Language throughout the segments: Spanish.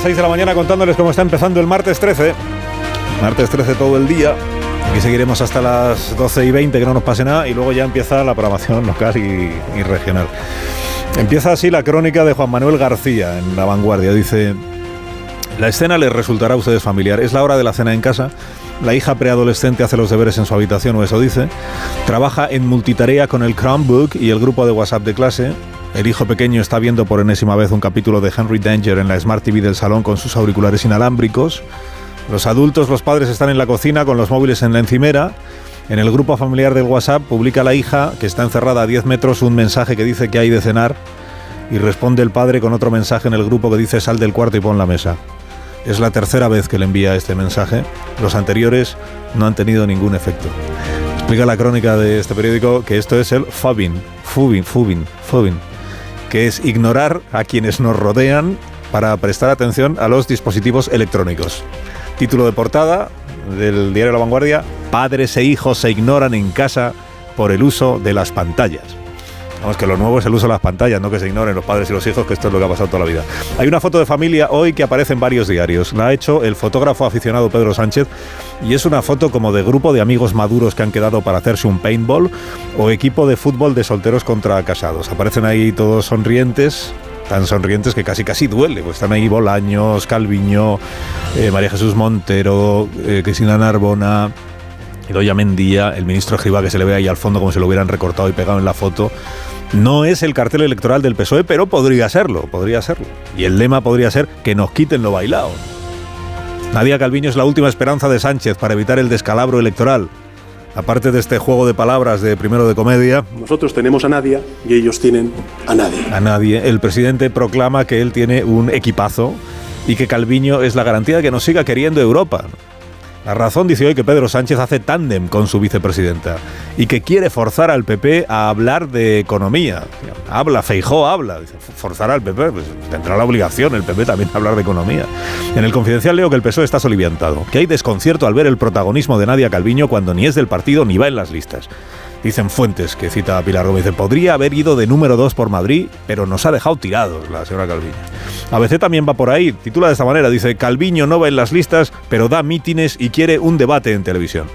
Las 6 de la mañana contándoles cómo está empezando el martes 13. Martes 13 todo el día. Aquí seguiremos hasta las 12 y 20, que no nos pase nada, y luego ya empieza la programación local y, y regional. Empieza así la crónica de Juan Manuel García en La Vanguardia. Dice, la escena les resultará a ustedes familiar. Es la hora de la cena en casa. La hija preadolescente hace los deberes en su habitación, o eso dice. Trabaja en multitarea con el Chromebook y el grupo de WhatsApp de clase. El hijo pequeño está viendo por enésima vez un capítulo de Henry Danger en la Smart TV del salón con sus auriculares inalámbricos. Los adultos, los padres están en la cocina con los móviles en la encimera. En el grupo familiar del WhatsApp publica la hija, que está encerrada a 10 metros, un mensaje que dice que hay de cenar y responde el padre con otro mensaje en el grupo que dice sal del cuarto y pon la mesa. Es la tercera vez que le envía este mensaje. Los anteriores no han tenido ningún efecto. Explica la crónica de este periódico que esto es el fubbing, fubbing, fubbing, fubbing, que es ignorar a quienes nos rodean para prestar atención a los dispositivos electrónicos. Título de portada del diario La Vanguardia, padres e hijos se ignoran en casa por el uso de las pantallas. Vamos, que lo nuevo es el uso de las pantallas, no que se ignoren los padres y los hijos, que esto es lo que ha pasado toda la vida. Hay una foto de familia hoy que aparece en varios diarios. La ha hecho el fotógrafo aficionado Pedro Sánchez y es una foto como de grupo de amigos maduros que han quedado para hacerse un paintball o equipo de fútbol de solteros contra casados. Aparecen ahí todos sonrientes, tan sonrientes que casi casi duele. Pues están ahí Bolaños, Calviño, eh, María Jesús Montero, eh, Cristina Narbona, Idoya Mendía, el ministro Escriba que se le ve ahí al fondo como si lo hubieran recortado y pegado en la foto. No es el cartel electoral del PSOE, pero podría serlo, podría serlo. Y el lema podría ser que nos quiten lo bailado. Nadia Calviño es la última esperanza de Sánchez para evitar el descalabro electoral. Aparte de este juego de palabras de primero de comedia, Nosotros tenemos a Nadia y ellos tienen a nadie. a nadie, el presidente proclama que él tiene un equipazo y que Calviño es la garantía de que nos siga queriendo Europa. La razón dice hoy que Pedro Sánchez hace tándem con su vicepresidenta y que quiere forzar al PP a hablar de economía. Habla, Feijó habla. Dice, forzar al PP, pues tendrá la obligación el PP también a hablar de economía. En el confidencial leo que el PSOE está soliviantado, que hay desconcierto al ver el protagonismo de Nadia Calviño cuando ni es del partido ni va en las listas. Dicen fuentes que cita a Pilar Gómez, podría haber ido de número 2 por Madrid, pero nos ha dejado tirados la señora Calviño. ABC también va por ahí, titula de esta manera, dice, Calviño no va en las listas, pero da mítines y quiere un debate en televisión.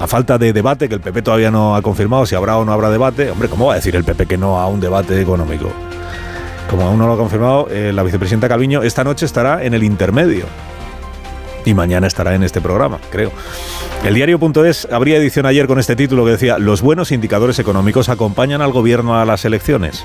A falta de debate, que el PP todavía no ha confirmado si habrá o no habrá debate, hombre, ¿cómo va a decir el PP que no a un debate económico? Como aún no lo ha confirmado, eh, la vicepresidenta Calviño esta noche estará en el intermedio. Y mañana estará en este programa, creo. El diario.es abría edición ayer con este título que decía, los buenos indicadores económicos acompañan al gobierno a las elecciones.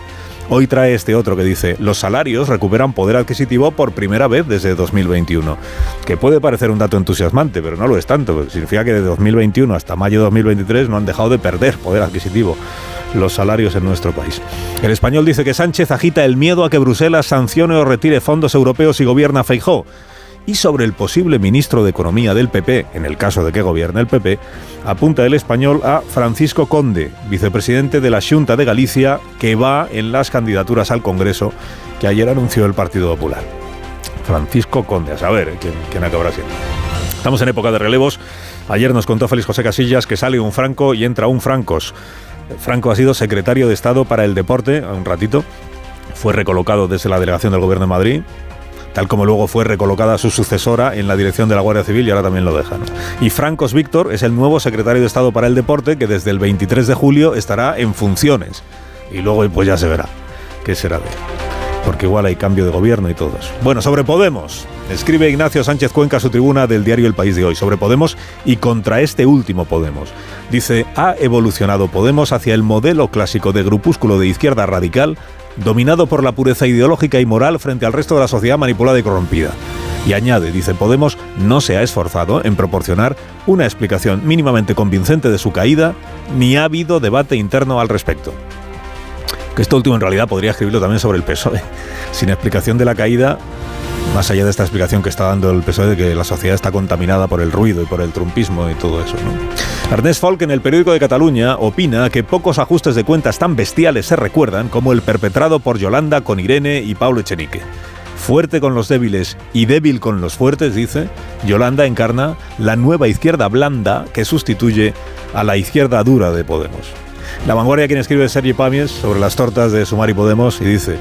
Hoy trae este otro que dice, los salarios recuperan poder adquisitivo por primera vez desde 2021. Que puede parecer un dato entusiasmante, pero no lo es tanto. Significa que de 2021 hasta mayo de 2023 no han dejado de perder poder adquisitivo los salarios en nuestro país. El español dice que Sánchez agita el miedo a que Bruselas sancione o retire fondos europeos y gobierna Feijó y sobre el posible ministro de Economía del PP, en el caso de que gobierne el PP, apunta el español a Francisco Conde, vicepresidente de la Junta de Galicia, que va en las candidaturas al Congreso que ayer anunció el Partido Popular. Francisco Conde, a saber quién, quién acabará siendo. Estamos en época de relevos. Ayer nos contó Félix José Casillas que sale un Franco y entra un Francos. Franco ha sido secretario de Estado para el Deporte, un ratito. Fue recolocado desde la delegación del Gobierno de Madrid tal como luego fue recolocada su sucesora en la dirección de la Guardia Civil y ahora también lo deja. ¿no? Y Francos Víctor es el nuevo secretario de Estado para el Deporte que desde el 23 de julio estará en funciones. Y luego pues ya se verá qué será de él. Porque igual hay cambio de gobierno y todo. Bueno, sobre Podemos. Escribe Ignacio Sánchez Cuenca su tribuna del diario El País de hoy sobre Podemos y contra este último Podemos. Dice, ha evolucionado Podemos hacia el modelo clásico de grupúsculo de izquierda radical dominado por la pureza ideológica y moral frente al resto de la sociedad manipulada y corrompida. Y añade, dice Podemos, no se ha esforzado en proporcionar una explicación mínimamente convincente de su caída, ni ha habido debate interno al respecto. Que esto último en realidad podría escribirlo también sobre el PSOE. Sin explicación de la caída, Más allá de esta explicación que está dando el PSOE de que la sociedad está contaminada por el ruido y por el trumpismo y todo eso. ¿no? Ernest Folk en el periódico de Cataluña opina que pocos ajustes de cuentas tan bestiales se recuerdan como el perpetrado por Yolanda con Irene y Pablo Echenique. Fuerte con los débiles y débil con los fuertes, dice, Yolanda encarna la nueva izquierda blanda que sustituye a la izquierda dura de Podemos. La vanguardia quien escribe Sergi Pamies sobre las tortas de Sumar y Podemos y dice,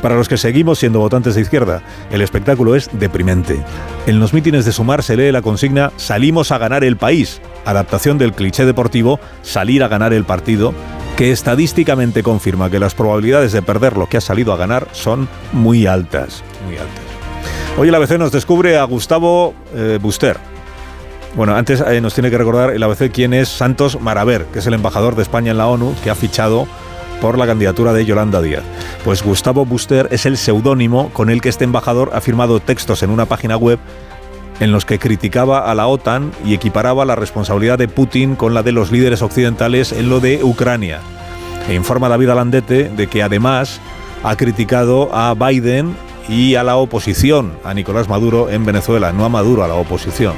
para los que seguimos siendo votantes de izquierda, el espectáculo es deprimente. En los mítines de Sumar se lee la consigna Salimos a ganar el país, adaptación del cliché deportivo Salir a ganar el partido, que estadísticamente confirma que las probabilidades de perder lo que ha salido a ganar son muy altas, muy altas. Hoy el ABC nos descubre a Gustavo eh, Buster, bueno, antes eh, nos tiene que recordar el ABC quién es Santos Maraver, que es el embajador de España en la ONU, que ha fichado por la candidatura de Yolanda Díaz. Pues Gustavo Buster es el seudónimo con el que este embajador ha firmado textos en una página web en los que criticaba a la OTAN y equiparaba la responsabilidad de Putin con la de los líderes occidentales en lo de Ucrania. E informa David Alandete de que además ha criticado a Biden y a la oposición, a Nicolás Maduro en Venezuela, no a Maduro, a la oposición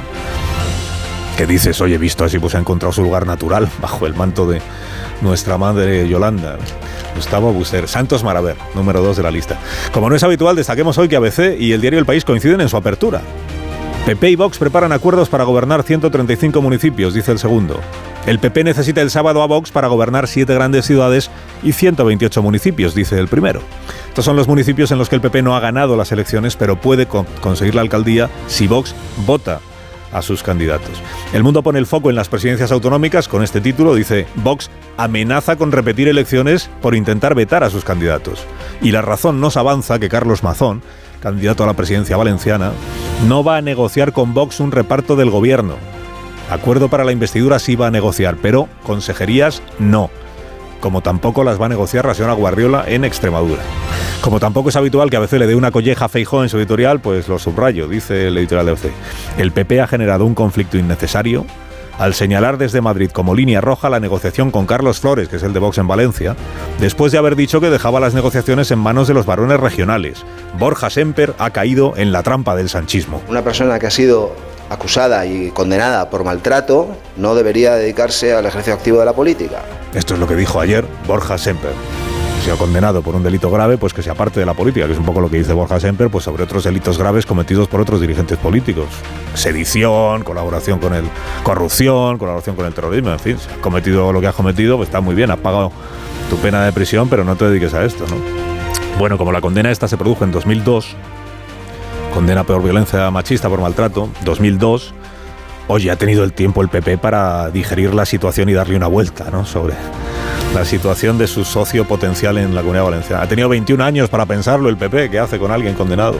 que dices, oye, visto así, pues ha encontrado su lugar natural bajo el manto de nuestra madre Yolanda. Gustavo Buster, Santos Maraver, número 2 de la lista. Como no es habitual, destaquemos hoy que ABC y el diario El País coinciden en su apertura. PP y Vox preparan acuerdos para gobernar 135 municipios, dice el segundo. El PP necesita el sábado a Vox para gobernar siete grandes ciudades y 128 municipios, dice el primero. Estos son los municipios en los que el PP no ha ganado las elecciones, pero puede conseguir la alcaldía si Vox vota a sus candidatos. El mundo pone el foco en las presidencias autonómicas con este título, dice Vox amenaza con repetir elecciones por intentar vetar a sus candidatos. Y la razón nos avanza que Carlos Mazón, candidato a la presidencia valenciana, no va a negociar con Vox un reparto del gobierno. Acuerdo para la investidura sí va a negociar, pero consejerías no como tampoco las va a negociar la señora Guardiola en Extremadura. Como tampoco es habitual que a veces le dé una colleja a en su editorial, pues lo subrayo, dice el editorial de OC. El PP ha generado un conflicto innecesario al señalar desde Madrid como línea roja la negociación con Carlos Flores, que es el de Vox en Valencia, después de haber dicho que dejaba las negociaciones en manos de los varones regionales. Borja Semper ha caído en la trampa del sanchismo. Una persona que ha sido acusada y condenada por maltrato no debería dedicarse al ejercicio activo de la política. Esto es lo que dijo ayer Borja Semper. Si ha condenado por un delito grave, pues que sea parte de la política, que es un poco lo que dice Borja Semper, pues sobre otros delitos graves cometidos por otros dirigentes políticos. Sedición, colaboración con el corrupción, colaboración con el terrorismo, en fin, si has cometido lo que has cometido, pues está muy bien, has pagado tu pena de prisión, pero no te dediques a esto, ¿no? Bueno, como la condena esta se produjo en 2002, condena peor violencia machista por maltrato, 2002, hoy ha tenido el tiempo el PP para digerir la situación y darle una vuelta ¿no? sobre la situación de su socio potencial en la Comunidad Valenciana. Ha tenido 21 años para pensarlo el PP, ¿qué hace con alguien condenado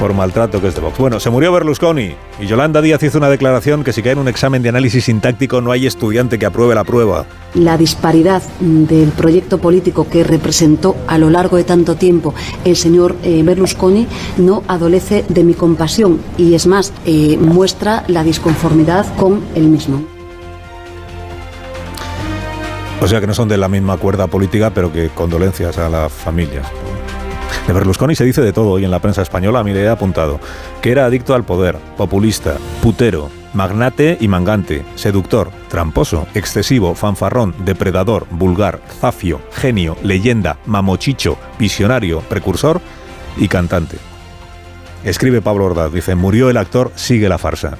por maltrato que es de Vox? Bueno, se murió Berlusconi y Yolanda Díaz hizo una declaración que si cae en un examen de análisis sintáctico no hay estudiante que apruebe la prueba. La disparidad del proyecto político que representó a lo largo de tanto tiempo el señor eh, Berlusconi no adolece de mi compasión y es más, eh, muestra la disconformidad con el mismo. O sea que no son de la misma cuerda política, pero que condolencias a las familias. De Berlusconi se dice de todo y en la prensa española a mí le he apuntado que era adicto al poder, populista, putero, magnate y mangante, seductor, tramposo, excesivo, fanfarrón, depredador, vulgar, zafio, genio, leyenda, mamochicho, visionario, precursor y cantante. Escribe Pablo Ordaz, dice, murió el actor, sigue la farsa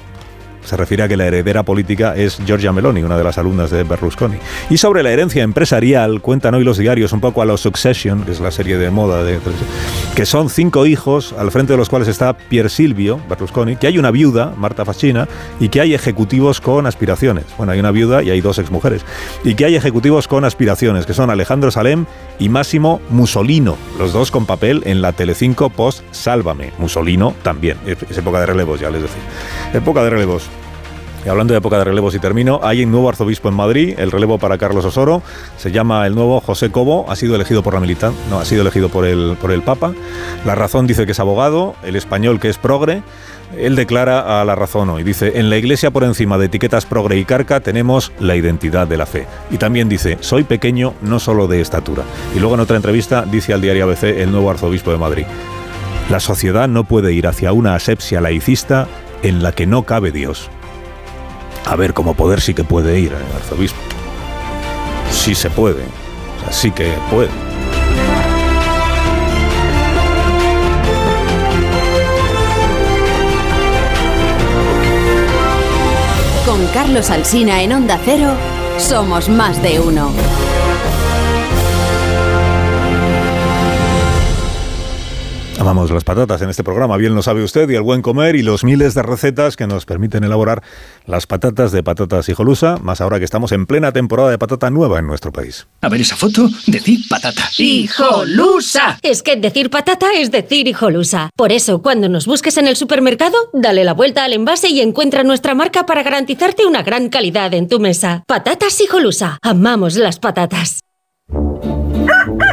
se refiere a que la heredera política es Giorgia Meloni, una de las alumnas de Berlusconi. Y sobre la herencia empresarial, cuentan hoy los diarios un poco a los Succession, que es la serie de moda de que son cinco hijos, al frente de los cuales está Pier Silvio Berlusconi, que hay una viuda, Marta Fascina, y que hay ejecutivos con aspiraciones. Bueno, hay una viuda y hay dos exmujeres. Y que hay ejecutivos con aspiraciones, que son Alejandro Salem y Máximo Musolino, los dos con papel en la Telecinco post Sálvame. Musolino también, es época de relevos, ya les decía. Época de relevos. Y hablando de época de relevos y termino, hay un nuevo arzobispo en Madrid, el relevo para Carlos Osoro, se llama el nuevo José Cobo, ha sido elegido por la militar, no, ha sido elegido por el, por el Papa. La razón dice que es abogado, el español que es progre, él declara a la razón hoy, dice, en la iglesia por encima de etiquetas progre y carca tenemos la identidad de la fe. Y también dice, soy pequeño no solo de estatura. Y luego en otra entrevista dice al diario ABC el nuevo arzobispo de Madrid. La sociedad no puede ir hacia una asepsia laicista en la que no cabe Dios. A ver, como poder sí que puede ir, el arzobispo. Sí se puede. O sí que puede. Con Carlos Alsina en Onda Cero, somos más de uno. Amamos las patatas en este programa, bien lo sabe usted, y el buen comer y los miles de recetas que nos permiten elaborar las patatas de patatas hijolusa, más ahora que estamos en plena temporada de patata nueva en nuestro país. A ver esa foto, decir patata. ¡Hijolusa! Es que decir patata es decir hijolusa. Por eso, cuando nos busques en el supermercado, dale la vuelta al envase y encuentra nuestra marca para garantizarte una gran calidad en tu mesa. Patatas hijolusa. Amamos las patatas.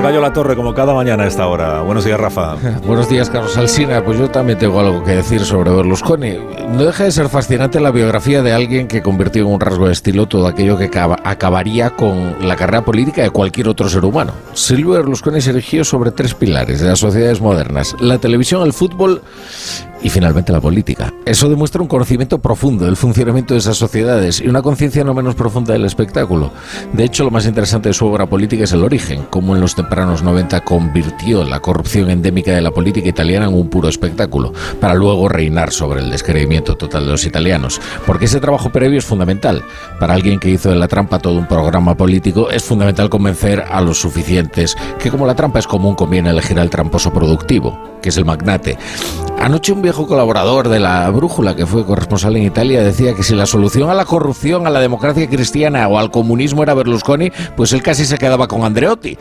el gallo La Torre, como cada mañana a esta hora. Buenos días, Rafa. Buenos días, Carlos Alsina. Pues yo también tengo algo que decir sobre Berlusconi. No deja de ser fascinante la biografía de alguien que convirtió en un rasgo de estilo todo aquello que acaba- acabaría con la carrera política de cualquier otro ser humano. Silvio Berlusconi se erigió sobre tres pilares de las sociedades modernas: la televisión, el fútbol y finalmente la política. Eso demuestra un conocimiento profundo del funcionamiento de esas sociedades y una conciencia no menos profunda del espectáculo. De hecho, lo más interesante de su obra política es el origen, cómo en los tempranos 90 convirtió la corrupción endémica de la política italiana en un puro espectáculo, para luego reinar sobre el descreimiento total de los italianos. Porque ese trabajo previo es fundamental. Para alguien que hizo de la trampa todo un programa político, es fundamental convencer a los suficientes que como la trampa es común, conviene elegir al tramposo productivo, que es el magnate. Anoche un viejo colaborador de la Brújula, que fue corresponsal en Italia, decía que si la solución a la corrupción, a la democracia cristiana o al comunismo era Berlusconi, pues él casi se quedaba con Andreotti.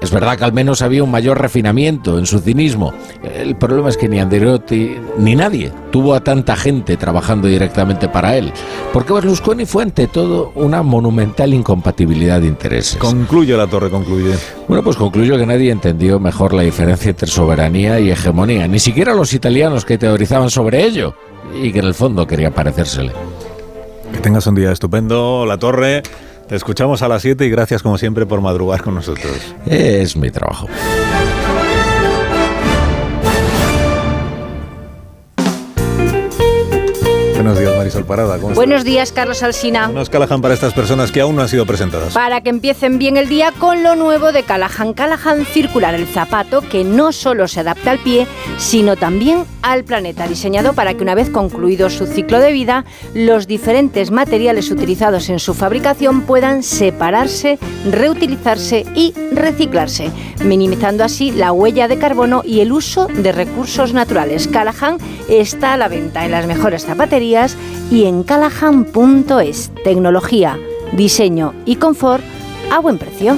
Es verdad que al menos había un mayor refinamiento en su cinismo. El problema es que ni Andreotti ni nadie tuvo a tanta gente trabajando directamente para él. Porque Berlusconi fue ante todo una monumental incompatibilidad de intereses. Concluye La Torre, concluye. Bueno, pues concluyo que nadie entendió mejor la diferencia entre soberanía y hegemonía, ni siquiera los italianos que teorizaban sobre ello y que en el fondo querían parecérsele. Que tengas un día estupendo, La Torre. Te escuchamos a las 7 y gracias como siempre por madrugar con nosotros. Es mi trabajo. Buenos días, Marisol Parada. ¿Cómo estás? Buenos días, Carlos Alsina. Unos Callahan para estas personas que aún no han sido presentadas. Para que empiecen bien el día con lo nuevo de Callahan. Callahan Circular, el zapato que no solo se adapta al pie, sino también al planeta. Diseñado para que una vez concluido su ciclo de vida, los diferentes materiales utilizados en su fabricación puedan separarse, reutilizarse y reciclarse, minimizando así la huella de carbono y el uso de recursos naturales. Callahan está a la venta en las mejores zapaterías y en callahan.es. Tecnología, diseño y confort a buen precio.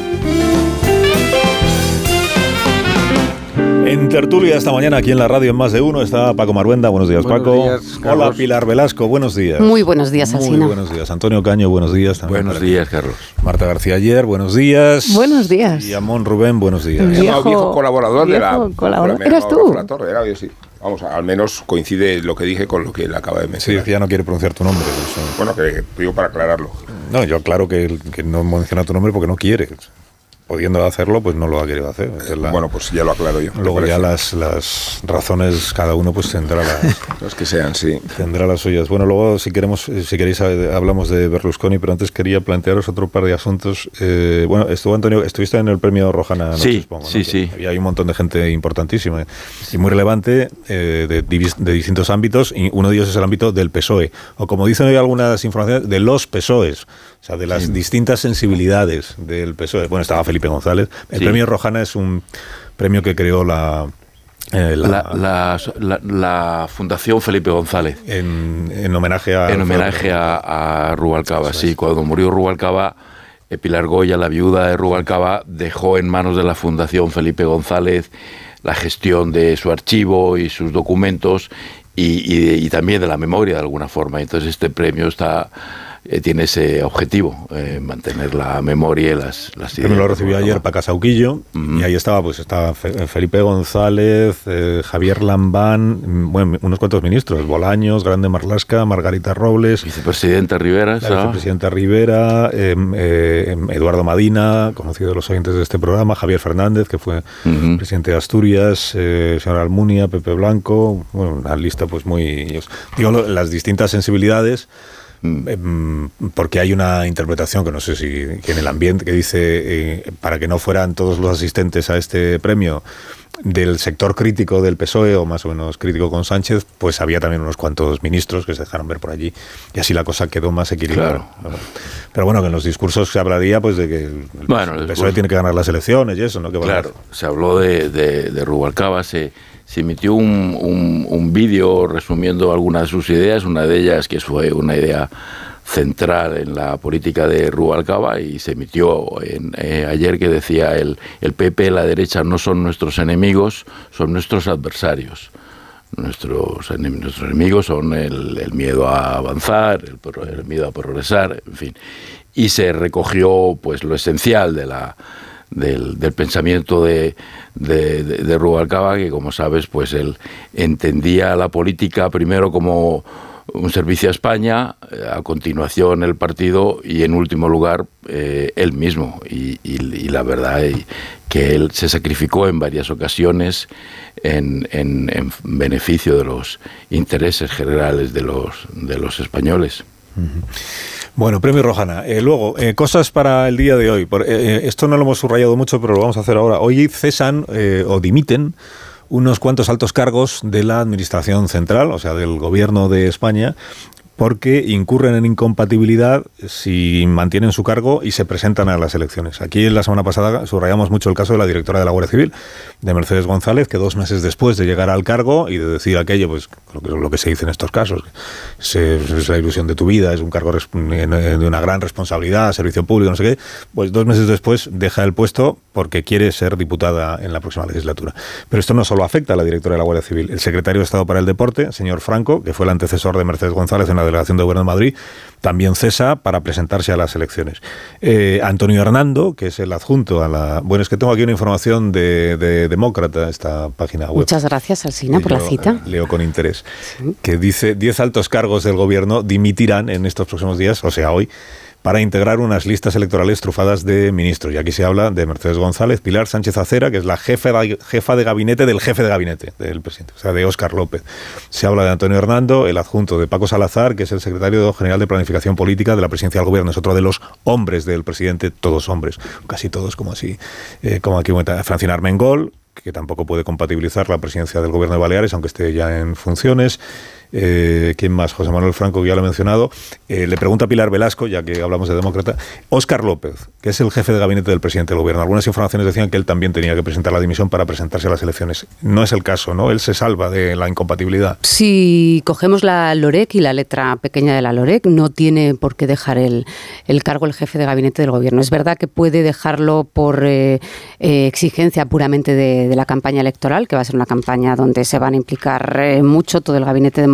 En tertulia esta mañana aquí en la radio en Más de Uno está Paco Maruenda. Buenos días, Buenos Paco. días, Hola. Pilar Velasco. Buenos días. Muy buenos días, Muy Alsina. buenos días. Antonio Caño, buenos días. también Buenos aquí. días, Carlos. Marta García Ayer, buenos días. Buenos días. Y Amón Rubén, buenos días. Viejo- Viejo, viejo colaborador de la. viejo colaborador. ¿Eras tú? La Torre, era yo, sí. Vamos, al menos coincide lo que dije con lo que él acaba de Sí, mencionar. que ya no quiere pronunciar tu nombre. eso. Bueno, que digo para aclararlo. No, yo claro que, que no menciona tu nombre porque no quiere. Pudiendo hacerlo, pues no lo ha querido hacer. La- Bueno, pues ya lo aclaro yo. ¿te Luego ya las, las razones, cada uno pues tendrá las, Los que sean, sí. tendrá las suyas. Bueno, luego si queremos, eh, si queréis eh, hablamos de Berlusconi, pero antes quería plantearos otro par de asuntos. Eh, bueno, estuvo Antonio, estuviste en el premio Rojana anoche, Sí, supongo, ¿no? sí, Que sí. Había un montón de gente importantísima y muy relevante eh, de, de distintos ámbitos y uno de ellos es el ámbito del PSOE o como dicen hoy algunas informaciones de los PSOEs. O sea, de las distintas sensibilidades del PSOE. Bueno, estaba Felipe González. El Sí. premio Rojana es un premio que creó la, eh, la- La, la- la- la Fundación Felipe González. en, en homenaje a En homenaje a, a Rubalcaba, sí. Cuando murió Rubalcaba, eh, Pilar Goya, la viuda de Rubalcaba, dejó en manos de la Fundación Felipe González la gestión de su archivo y sus documentos y, y- y también de la memoria de alguna forma. Entonces este premio está eh, tiene ese objetivo, eh, mantener la memoria y las, las ideas. Me lo recibió ayer para Casauquillo y ahí estaba, pues estaba Felipe González, eh, Javier Lambán, mm, bueno, unos cuantos ministros, Bolaños, Grande Marlasca, Margarita Robles. Vicepresidenta Rivera. La vicepresidenta Rivera, em, em, Eduardo Madina, conocido de los oyentes de este programa, Javier Fernández, que fue presidente de Asturias, señor Almunia, Pepe Blanco, bueno, una lista pues muy... Digo, las distintas sensibilidades porque hay una interpretación que no sé si en el ambiente que dice eh, para que no fueran todos los asistentes a este premio del sector crítico del PSOE o más o menos crítico con Sánchez, pues había también unos cuantos ministros que se dejaron ver por allí y así la cosa quedó más equilibrada. Pero bueno, que en los discursos se hablaría pues de que el, PSOE tiene que ganar las elecciones y eso, ¿no? claro, se habló de, de, de Rubalcaba, se se emitió un, un, vídeo resumiendo algunas de sus ideas, una de ellas que fue una idea central en la política de Rubalcaba y se emitió en, eh, ayer que decía el, el PP, la derecha no son nuestros enemigos, son nuestros adversarios. Nuestros, nuestros enemigos son el, miedo a avanzar, el, el miedo a progresar, en fin. Y se recogió pues lo esencial de la, del, pensamiento de, de, Rubalcaba, que como sabes, pues él entendía la política primero como un servicio a España, eh, a continuación el partido y en último lugar eh, él mismo. Y, la verdad es que él se sacrificó en varias ocasiones en, en, beneficio de los intereses generales de los, de los españoles. Bueno, premio Rojana. Eh, luego, eh, cosas para el día de hoy. Eh, esto no lo hemos subrayado mucho, pero lo vamos a hacer ahora. Hoy cesan o dimiten unos cuantos altos cargos de la Administración Central, o sea, del Gobierno de España, porque incurren en incompatibilidad si mantienen su cargo y se presentan a las elecciones. Aquí en la semana pasada subrayamos mucho el caso de la directora de la Guardia Civil, de Mercedes González, que dos meses después de llegar al cargo y de decir aquello, pues lo que, se dice en estos casos, es la ilusión de tu vida, es un cargo de una gran responsabilidad, servicio público, no sé qué, pues dos meses después deja el puesto porque quiere ser diputada en la próxima legislatura. Pero esto no solo afecta a la directora de la Guardia Civil. El secretario de Estado para el Deporte, señor Franco, que fue el antecesor de Mercedes González en la delegación de Gobierno de Madrid, también cesa para presentarse a las elecciones. Eh, Antonio Hernando, que es el adjunto a la... Bueno, es que tengo aquí una información de, Demócrata, esta página web. Muchas gracias, Alsina, por la cita. Leo con interés. Que dice 10 altos cargos del Gobierno dimitirán en estos próximos días, o sea, hoy, para integrar unas listas electorales trufadas de ministros. Y aquí se habla de Mercedes González, Pilar Sánchez Acera, que es la jefa de, jefa de gabinete del jefe de gabinete del presidente, o sea, de Óscar López. Se habla de Antonio Hernando, el adjunto de Paco Salazar, que es el secretario general de Planificación Política de la presidencia del gobierno. Es otro de los hombres del presidente, todos hombres, casi todos como así, eh, como aquí Francina Armengol, que tampoco puede compatibilizar la presidencia del gobierno de Baleares, aunque esté ya en funciones eh, ¿quién más? José Manuel Franco, que ya lo he mencionado, eh, le pregunta a Pilar Velasco, ya que hablamos de demócrata, Óscar López, que es el jefe de gabinete del presidente del gobierno. Algunas informaciones decían que él también tenía que presentar la dimisión para presentarse a las elecciones. No es el caso, ¿no? Él se salva de la incompatibilidad. Si cogemos la LOREC y la letra pequeña de la LOREC, no tiene por qué dejar el, el cargo el jefe de gabinete del gobierno. Es verdad que puede dejarlo por eh, exigencia puramente de, la campaña electoral, que va a ser una campaña donde se van a implicar mucho todo el gabinete de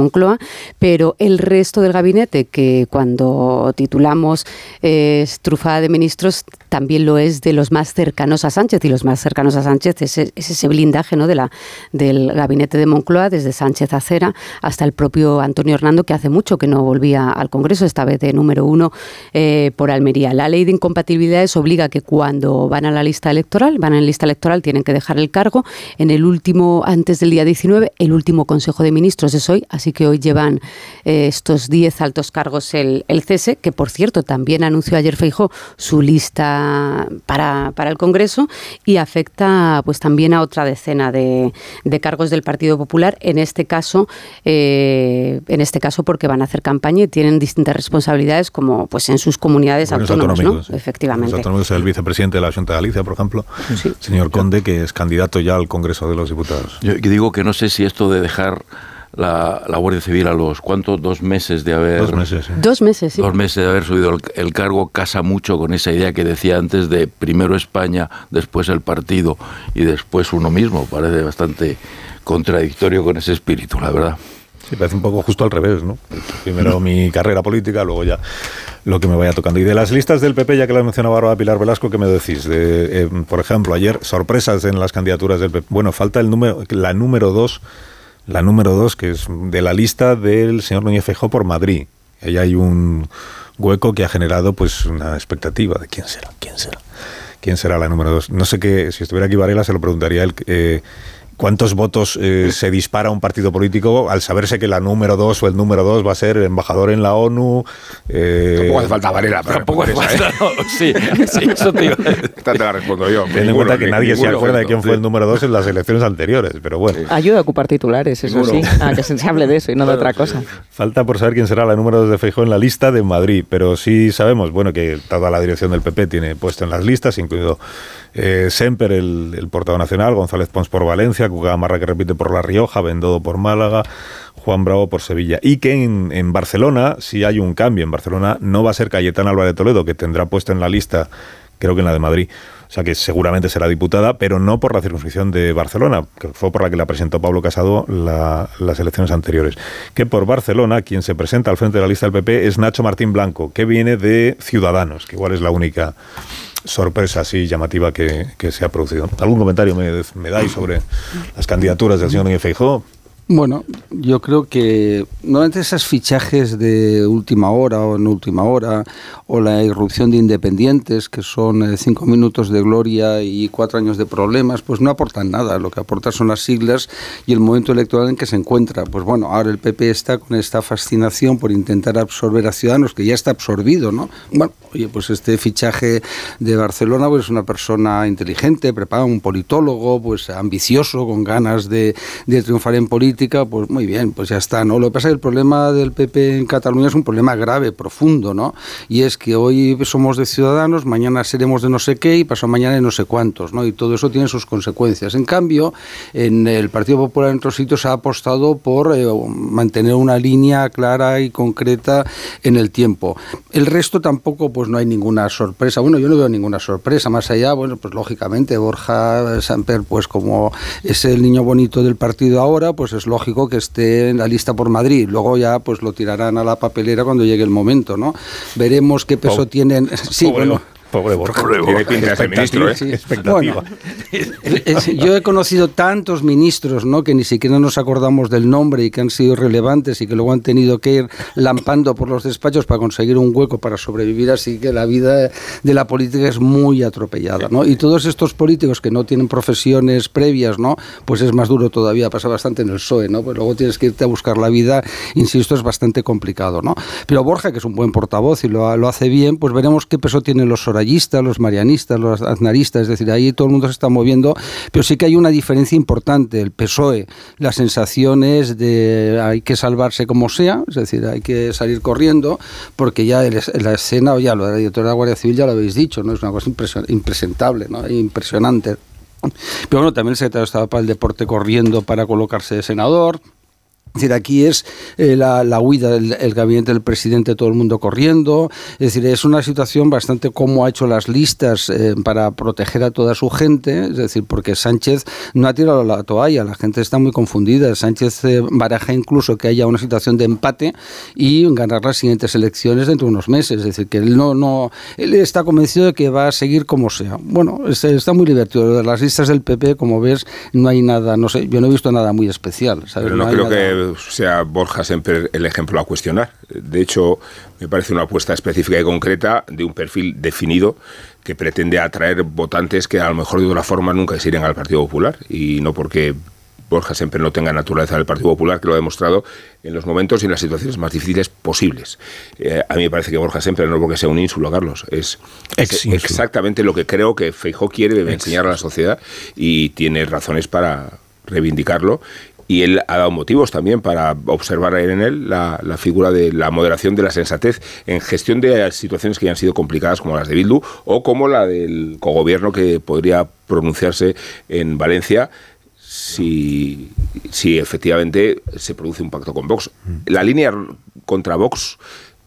pero el resto del gabinete, que cuando titulamos eh, estrufada de ministros, también lo es de los más cercanos a Sánchez, y los más cercanos a Sánchez es, ese blindaje ¿no? de la, del gabinete de Moncloa, desde Sánchez Acera hasta el propio Antonio Hernando, que hace mucho que no volvía al Congreso, esta vez de número uno eh, por Almería. La ley de incompatibilidades obliga que cuando van a la lista electoral, van a la lista electoral, tienen que dejar el cargo. En el último, antes del día 19, el último Consejo de Ministros es hoy, así que hoy llevan eh, estos 10 altos cargos el, el, cese, que por cierto también anunció ayer Feijo su lista para, para, el Congreso y afecta pues también a otra decena de, de cargos del Partido Popular, en este caso, eh, en este caso porque van a hacer campaña y tienen distintas responsabilidades como pues en sus comunidades autónomas, ¿no? Efectivamente. el vicepresidente de la Junta de Galicia, por ejemplo, señor Conde, que es candidato ya al Congreso de los Diputados. Yo digo que no sé si esto de dejar la, Guardia Civil a los cuántos dos meses de haber dos meses, dos meses sí. dos meses de haber subido el, cargo casa mucho con esa idea que decía antes de primero España después el partido y después uno mismo parece bastante contradictorio con ese espíritu la verdad Sí, parece un poco justo al revés, ¿no? Primero mi carrera política, luego ya lo que me vaya tocando. Y de las listas del PP, ya que la mencionaba ahora Pilar Velasco, ¿qué me decís? De, eh, por ejemplo, ayer, sorpresas en las candidaturas del PP. Bueno, falta el número, la número dos, la número dos, que es de la lista del señor Núñez Feijóo por Madrid. Ahí hay un hueco que ha generado pues una expectativa de quién será, quién será. ¿Quién será la número dos? No sé qué, si estuviera aquí Varela se lo preguntaría él. Eh, ¿Cuántos votos eh, se dispara un partido político al saberse que la número dos o el número dos va a ser embajador en la ONU? Eh, tampoco hace falta Varela. Tampoco hace falta, sí, sí, eso te iba Esta te la respondo yo. Ten en cuenta que nadie se acuerda de quién fue el número dos en las elecciones anteriores, pero bueno. Ayuda a ocupar titulares, eso sí, a que se hable de eso y no de otra cosa. Falta por saber quién será la número dos de Feijóo en la lista de Madrid, pero sí sabemos, bueno, que toda la dirección del PP tiene puesto en las listas, incluido eh, Semper, el, el, portavoz nacional, González Pons por Valencia, Cugamarra que repite por La Rioja, Bendodo por Málaga, Juan Bravo por Sevilla. Y que en, Barcelona sí hay un cambio. En Barcelona no va a ser Cayetana Álvarez Toledo, que tendrá puesto en la lista, creo que en la de Madrid. O sea que seguramente será diputada, pero no por la circunscripción de Barcelona, que fue por la que la presentó Pablo Casado la, las elecciones anteriores. Que por Barcelona, quien se presenta al frente de la lista del PP es Nacho Martín Blanco, que viene de Ciudadanos, que igual es la única sorpresa así llamativa que, que se ha producido. ¿Algún comentario me, me dais sobre las candidaturas del señor Núñez? Bueno, yo creo que normalmente esos fichajes de última hora o en última hora, o la irrupción de independientes, que son eh, cinco minutos de gloria y cuatro años de problemas, pues no aportan nada. Lo que aportan son las siglas y el momento electoral en que se encuentra. Pues bueno, ahora el PP está con esta fascinación por intentar absorber a Ciudadanos, que ya está absorbido, ¿no? Bueno, oye, pues este fichaje de Barcelona, pues es una persona inteligente, preparada, un politólogo, pues ambicioso, con ganas de, de triunfar en política pues muy bien, pues ya está, ¿no? Lo que pasa es que el problema del PP en Cataluña es un problema grave, profundo, ¿no? Y es que hoy somos de ciudadanos, mañana seremos de no sé qué y pasado mañana de no sé cuántos, ¿no? Y todo eso tiene sus consecuencias. En cambio, en el Partido Popular en otros sitios ha apostado por eh, mantener una línea clara y concreta en el tiempo. El resto tampoco, pues no hay ninguna sorpresa. Bueno, yo no veo ninguna sorpresa. Más allá, bueno, pues lógicamente Borja Samper, pues como es el niño bonito del partido ahora, pues es lógico que esté en la lista por Madrid. Luego ya pues lo tirarán a la papelera cuando llegue el momento, ¿no? Veremos qué peso tienen. Sí, pobre, bueno. Pobre Borja. Tiene pinta de ser ministro, ¿eh? Sí. Expectativa. Bueno, es- yo he conocido tantos ministros ¿no? que ni siquiera nos acordamos del nombre y que han sido relevantes y que luego han tenido que ir lampando por los despachos para conseguir un hueco para sobrevivir, así que la vida de la política es muy atropellada. ¿no? Y todos estos políticos que no tienen profesiones previas, ¿no? pues es más duro todavía, pasa bastante en el PSOE, ¿no? pues luego tienes que irte a buscar la vida, insisto, es bastante complicado. ¿no? Pero Borja, que es un buen portavoz y lo, lo hace bien, pues veremos qué peso tienen los orallistas, los marianistas, los aznaristas, es decir, ahí todo el mundo se está moviendo, pero sí que hay una diferencia importante. El PSOE, la sensación es de hay que salvarse como sea, es decir, hay que salir corriendo, porque ya el- la escena, o ya lo de la directora de la Guardia Civil ya lo habéis dicho, ¿no? es una cosa impresentable, ¿no? impresionante. Pero bueno, también el secretario estaba para el deporte corriendo para colocarse de senador. Es decir, aquí es eh, la, la huida del el gabinete del presidente, todo el mundo corriendo. Es decir, es una situación bastante como ha hecho las listas eh, para proteger a toda su gente. Es decir, porque Sánchez no ha tirado la toalla, la gente está muy confundida. Sánchez eh, baraja incluso que haya una situación de empate y ganar las siguientes elecciones dentro de unos meses. Es decir, que él no, no, él está convencido de que va a seguir como sea. Bueno, es- está muy divertido. Las listas del PP, como ves, no hay nada, no sé, yo no he visto nada muy especial. ¿sabes? Pero no, creo nada- que sea Borja siempre el ejemplo a cuestionar. De hecho, me parece una apuesta específica y concreta de un perfil definido que pretende atraer votantes que a lo mejor de otra forma nunca se irían al Partido Popular y no porque Borja siempre no tenga naturaleza del Partido Popular, que lo ha demostrado en los momentos y en las situaciones más difíciles posibles. Eh, a mí me parece que Borja siempre, no porque sea un insulo, Carlos, es, es exactamente lo que creo que Feijó quiere enseñar a la sociedad y tiene razones para reivindicarlo. Y él ha dado motivos también para observar en él la, la figura de la moderación de la sensatez en gestión de situaciones que ya han sido complicadas como las de Bildu o como la del cogobierno que podría pronunciarse en Valencia si, si efectivamente se produce un pacto con Vox. La línea contra Vox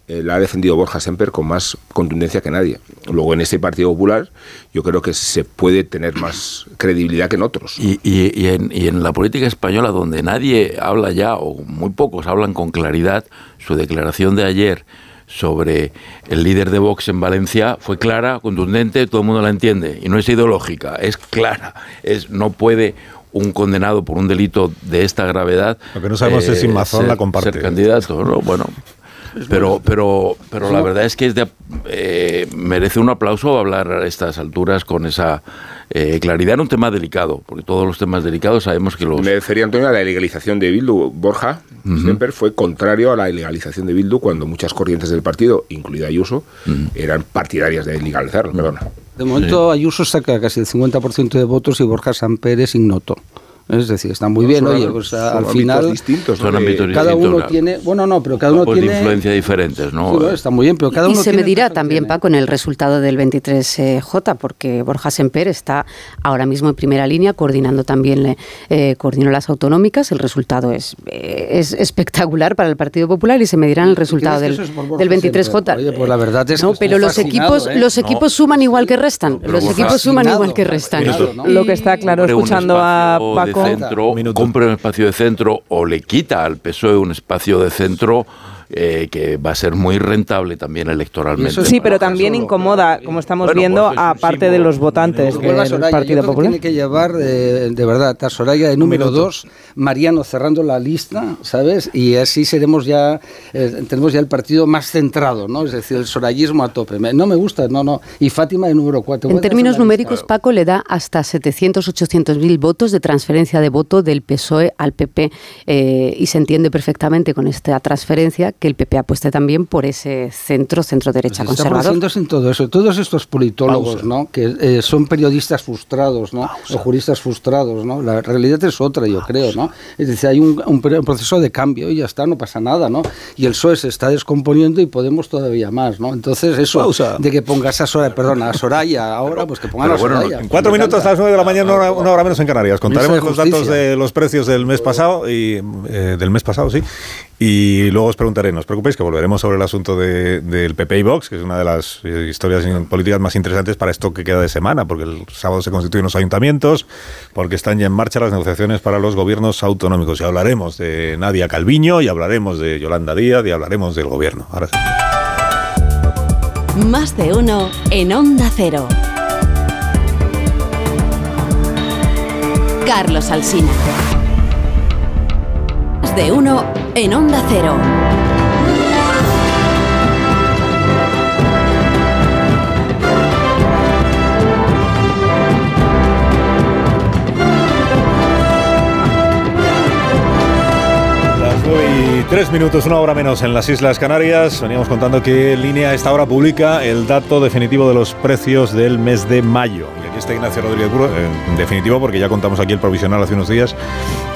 eh, la ha defendido Borja Semper con más contundencia que nadie. Luego en este Partido Popular yo creo que se puede tener más credibilidad que en otros. Y, y, en, y, en, la política española, donde nadie habla ya, o muy pocos hablan con claridad, su declaración de ayer sobre el líder de Vox en Valencia fue clara, contundente, todo el mundo la entiende. Y no es ideológica, es clara. Es, no puede un condenado por un delito de esta gravedad. Lo que no sabemos es si eh, Mazón la comparte. Ser candidato, ¿no? Bueno, pero, pero, pero la verdad es que es de, eh, merece un aplauso hablar a estas alturas con esa eh, claridad en un tema delicado, porque todos los temas delicados sabemos que los... Me refería, Antonio, a la legalización de Bildu. Borja siempre fue contrario a la legalización de Bildu cuando muchas corrientes del partido, incluida Ayuso, eran partidarias de legalizarlo. Perdona. De momento Ayuso saca casi el 50% de votos y Borja Samper es ignoto. Es decir, está muy bien, oye, pues al final distintos, son ámbitos cada uno tiene, bueno, no, pero cada uno tiene de influencia diferentes, ¿no? Sí, está muy bien, pero cada y uno se tiene medirá también. Paco, en el resultado del 23J, porque Borja Semper está ahora mismo en primera línea coordinando también, eh, coordinó las autonómicas. El resultado es, eh, es espectacular para el Partido Popular y se medirá en el resultado ¿Crees del, del Semper? 23J. Oye, pues la verdad es no, que pero los equipos, ¿eh? los equipos suman igual que restan. los Borja- equipos suman igual que restan. ¿no? Lo que está claro, escuchando a Paco. Centro, compre un espacio de centro o le quita al PSOE un espacio de centro eh, que va a ser muy rentable también electoralmente. Sí, pero también incomoda, como estamos Bueno, viendo, pues es a parte símbolo, de los votantes del Soraya. Partido creo que Popular. tiene que llevar, eh, de verdad, a Soraya de número dos, Mariano cerrando la lista, ¿sabes? Y así seremos ya, eh, tenemos ya el partido más centrado, ¿no? Es decir, el sorayismo a tope. Me- no me gusta, no, no. Y Fátima de número cuatro. En Voy a términos numéricos, Paco le da hasta 700, 800 mil votos de transferencia de voto del PSOE al PP eh, y se entiende perfectamente con esta transferencia que el PP apueste también por ese centro, centro derecha Se está conservador. sin todo eso. Todos estos politólogos, ¿no? Que eh, son periodistas frustrados, ¿no? O juristas frustrados, ¿no? La realidad es otra, yo creo, ¿no? Es decir, hay un, un pre- un proceso de cambio y ya está, no pasa nada, ¿no? Y el PSOE se está descomponiendo y Podemos todavía más, ¿no? Entonces eso Pausa. de que pongas a Soraya, perdona, a Soraya ahora, pues que pongan a Soraya. En cuatro minutos a las nueve de la mañana, una hora, una hora menos en Canarias. Contaremos los datos de los precios del mes pasado y eh, del mes pasado, sí. Y luego os preguntaré, no os preocupéis, que volveremos sobre el asunto de- del PP y Vox, que es una de las eh, historias políticas más interesantes para esto que queda de semana, porque el sábado se constituyen los ayuntamientos, porque están ya en marcha las negociaciones para los gobiernos autonómicos. Y hablaremos de Nadia Calviño, y hablaremos de Yolanda Díaz, y hablaremos del gobierno. Ahora. Más de uno en Onda Cero. Carlos Alsina. De uno en Onda Cero. Y tres minutos, una hora menos en las Islas Canarias. Veníamos contando que Línea a esta hora publica el dato definitivo de los precios del mes de mayo. Está Ignacio Rodríguez Burgos, eh, en definitivo, porque ya contamos aquí el provisional hace unos días.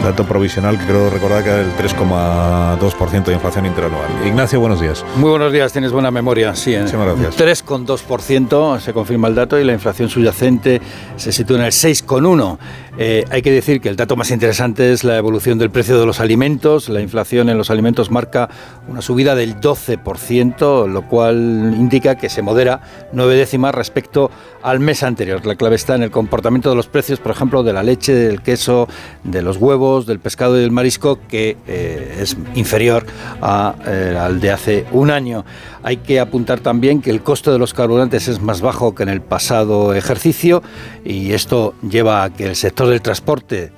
Dato provisional que creo recordar que era del 3,2% de inflación interanual. Ignacio, buenos días. Muy buenos días, tienes buena memoria. Sí, en Muchísimas gracias. 3,2% se confirma el dato y la inflación subyacente se sitúa en el 6,1%. Eh, hay que decir que el dato más interesante es la evolución del precio de los alimentos. La inflación en los alimentos marca una subida del 12%, lo cual indica que se modera nueve décimas respecto al mes anterior. La clave está en el comportamiento de los precios, por ejemplo, de la leche, del queso, de los huevos, del pescado y del marisco, que eh, es inferior eh, al de hace un año. Hay que apuntar también que el costo de los carburantes es más bajo que en el pasado ejercicio y esto lleva a que el sector del transporte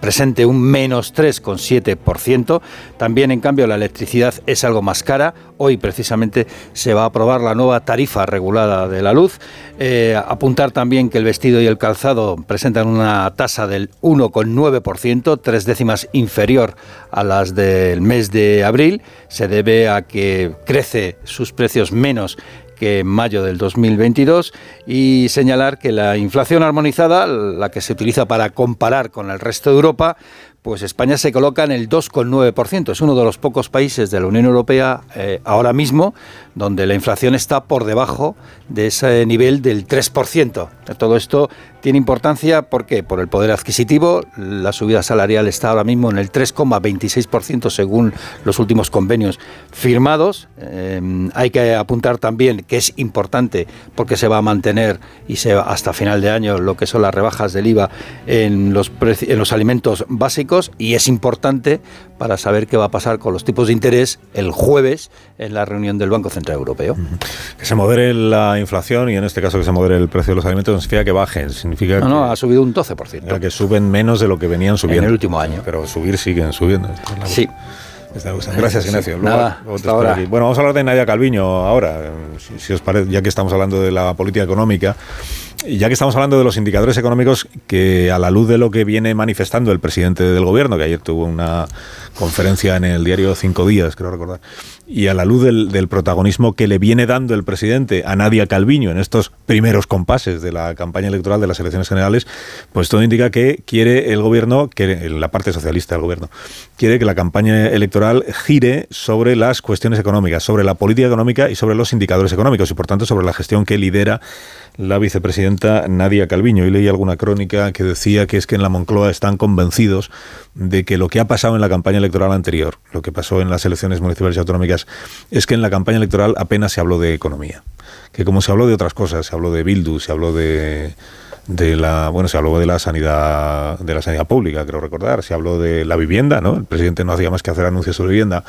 presente un menos 3,7%. También, en cambio, la electricidad es algo más cara. Hoy, precisamente, se va a aprobar la nueva tarifa regulada de la luz. Eh, apuntar también que el vestido y el calzado presentan una tasa del 1,9%, tres décimas inferior a las del mes de abril. Se debe a que crece sus precios menos que en mayo del 2022 y señalar que la inflación armonizada, la que se utiliza para comparar con el resto de Europa, pues España se coloca en el 2,9%. Es uno de los pocos países de la Unión Europea eh, ahora mismo donde la inflación está por debajo de ese nivel del 3%. Todo esto tiene importancia, ¿por qué? Por el poder adquisitivo, la subida salarial está ahora mismo en el 3,26% según los últimos convenios firmados. Eh, hay que apuntar también que es importante porque se va a mantener y se hasta final de año lo que son las rebajas del IVA en los, en los alimentos básicos y es importante para saber qué va a pasar con los tipos de interés el jueves en la reunión del Banco Central Europeo. Que se modere la inflación y en este caso que se modere el precio de los alimentos no significa que bajen, significa no, no, ha subido un 12%. Que suben menos de lo que venían subiendo. En el último año. Pero subir siguen subiendo. Sí. Gracias, Ignacio. Nada, ahora. Bueno, vamos a hablar de Nadia Calviño ahora, si, os parece, ya que estamos hablando de la política económica. Ya que estamos hablando de los indicadores económicos, que a la luz de lo que viene manifestando el presidente del gobierno, que ayer tuvo una conferencia en el diario Cinco Días, creo recordar, y a la luz del, protagonismo que le viene dando el presidente a Nadia Calviño en estos primeros compases de la campaña electoral de las elecciones generales, pues todo indica que quiere el gobierno, que la parte socialista del gobierno, quiere que la campaña electoral gire sobre las cuestiones económicas, sobre la política económica y sobre los indicadores económicos y por tanto sobre la gestión que lidera la vicepresidenta Nadia Calviño. Y leí alguna crónica que decía que es que en la Moncloa están convencidos de que lo que ha pasado en la campaña electoral anterior, lo que pasó en las elecciones municipales y autonómicas, es que en la campaña electoral apenas se habló de economía. Que como se habló de otras cosas, se habló de Bildu, se habló de de la bueno se habló de la sanidad de la sanidad pública creo recordar se habló de la vivienda no el presidente no hacía más que hacer anuncios sobre vivienda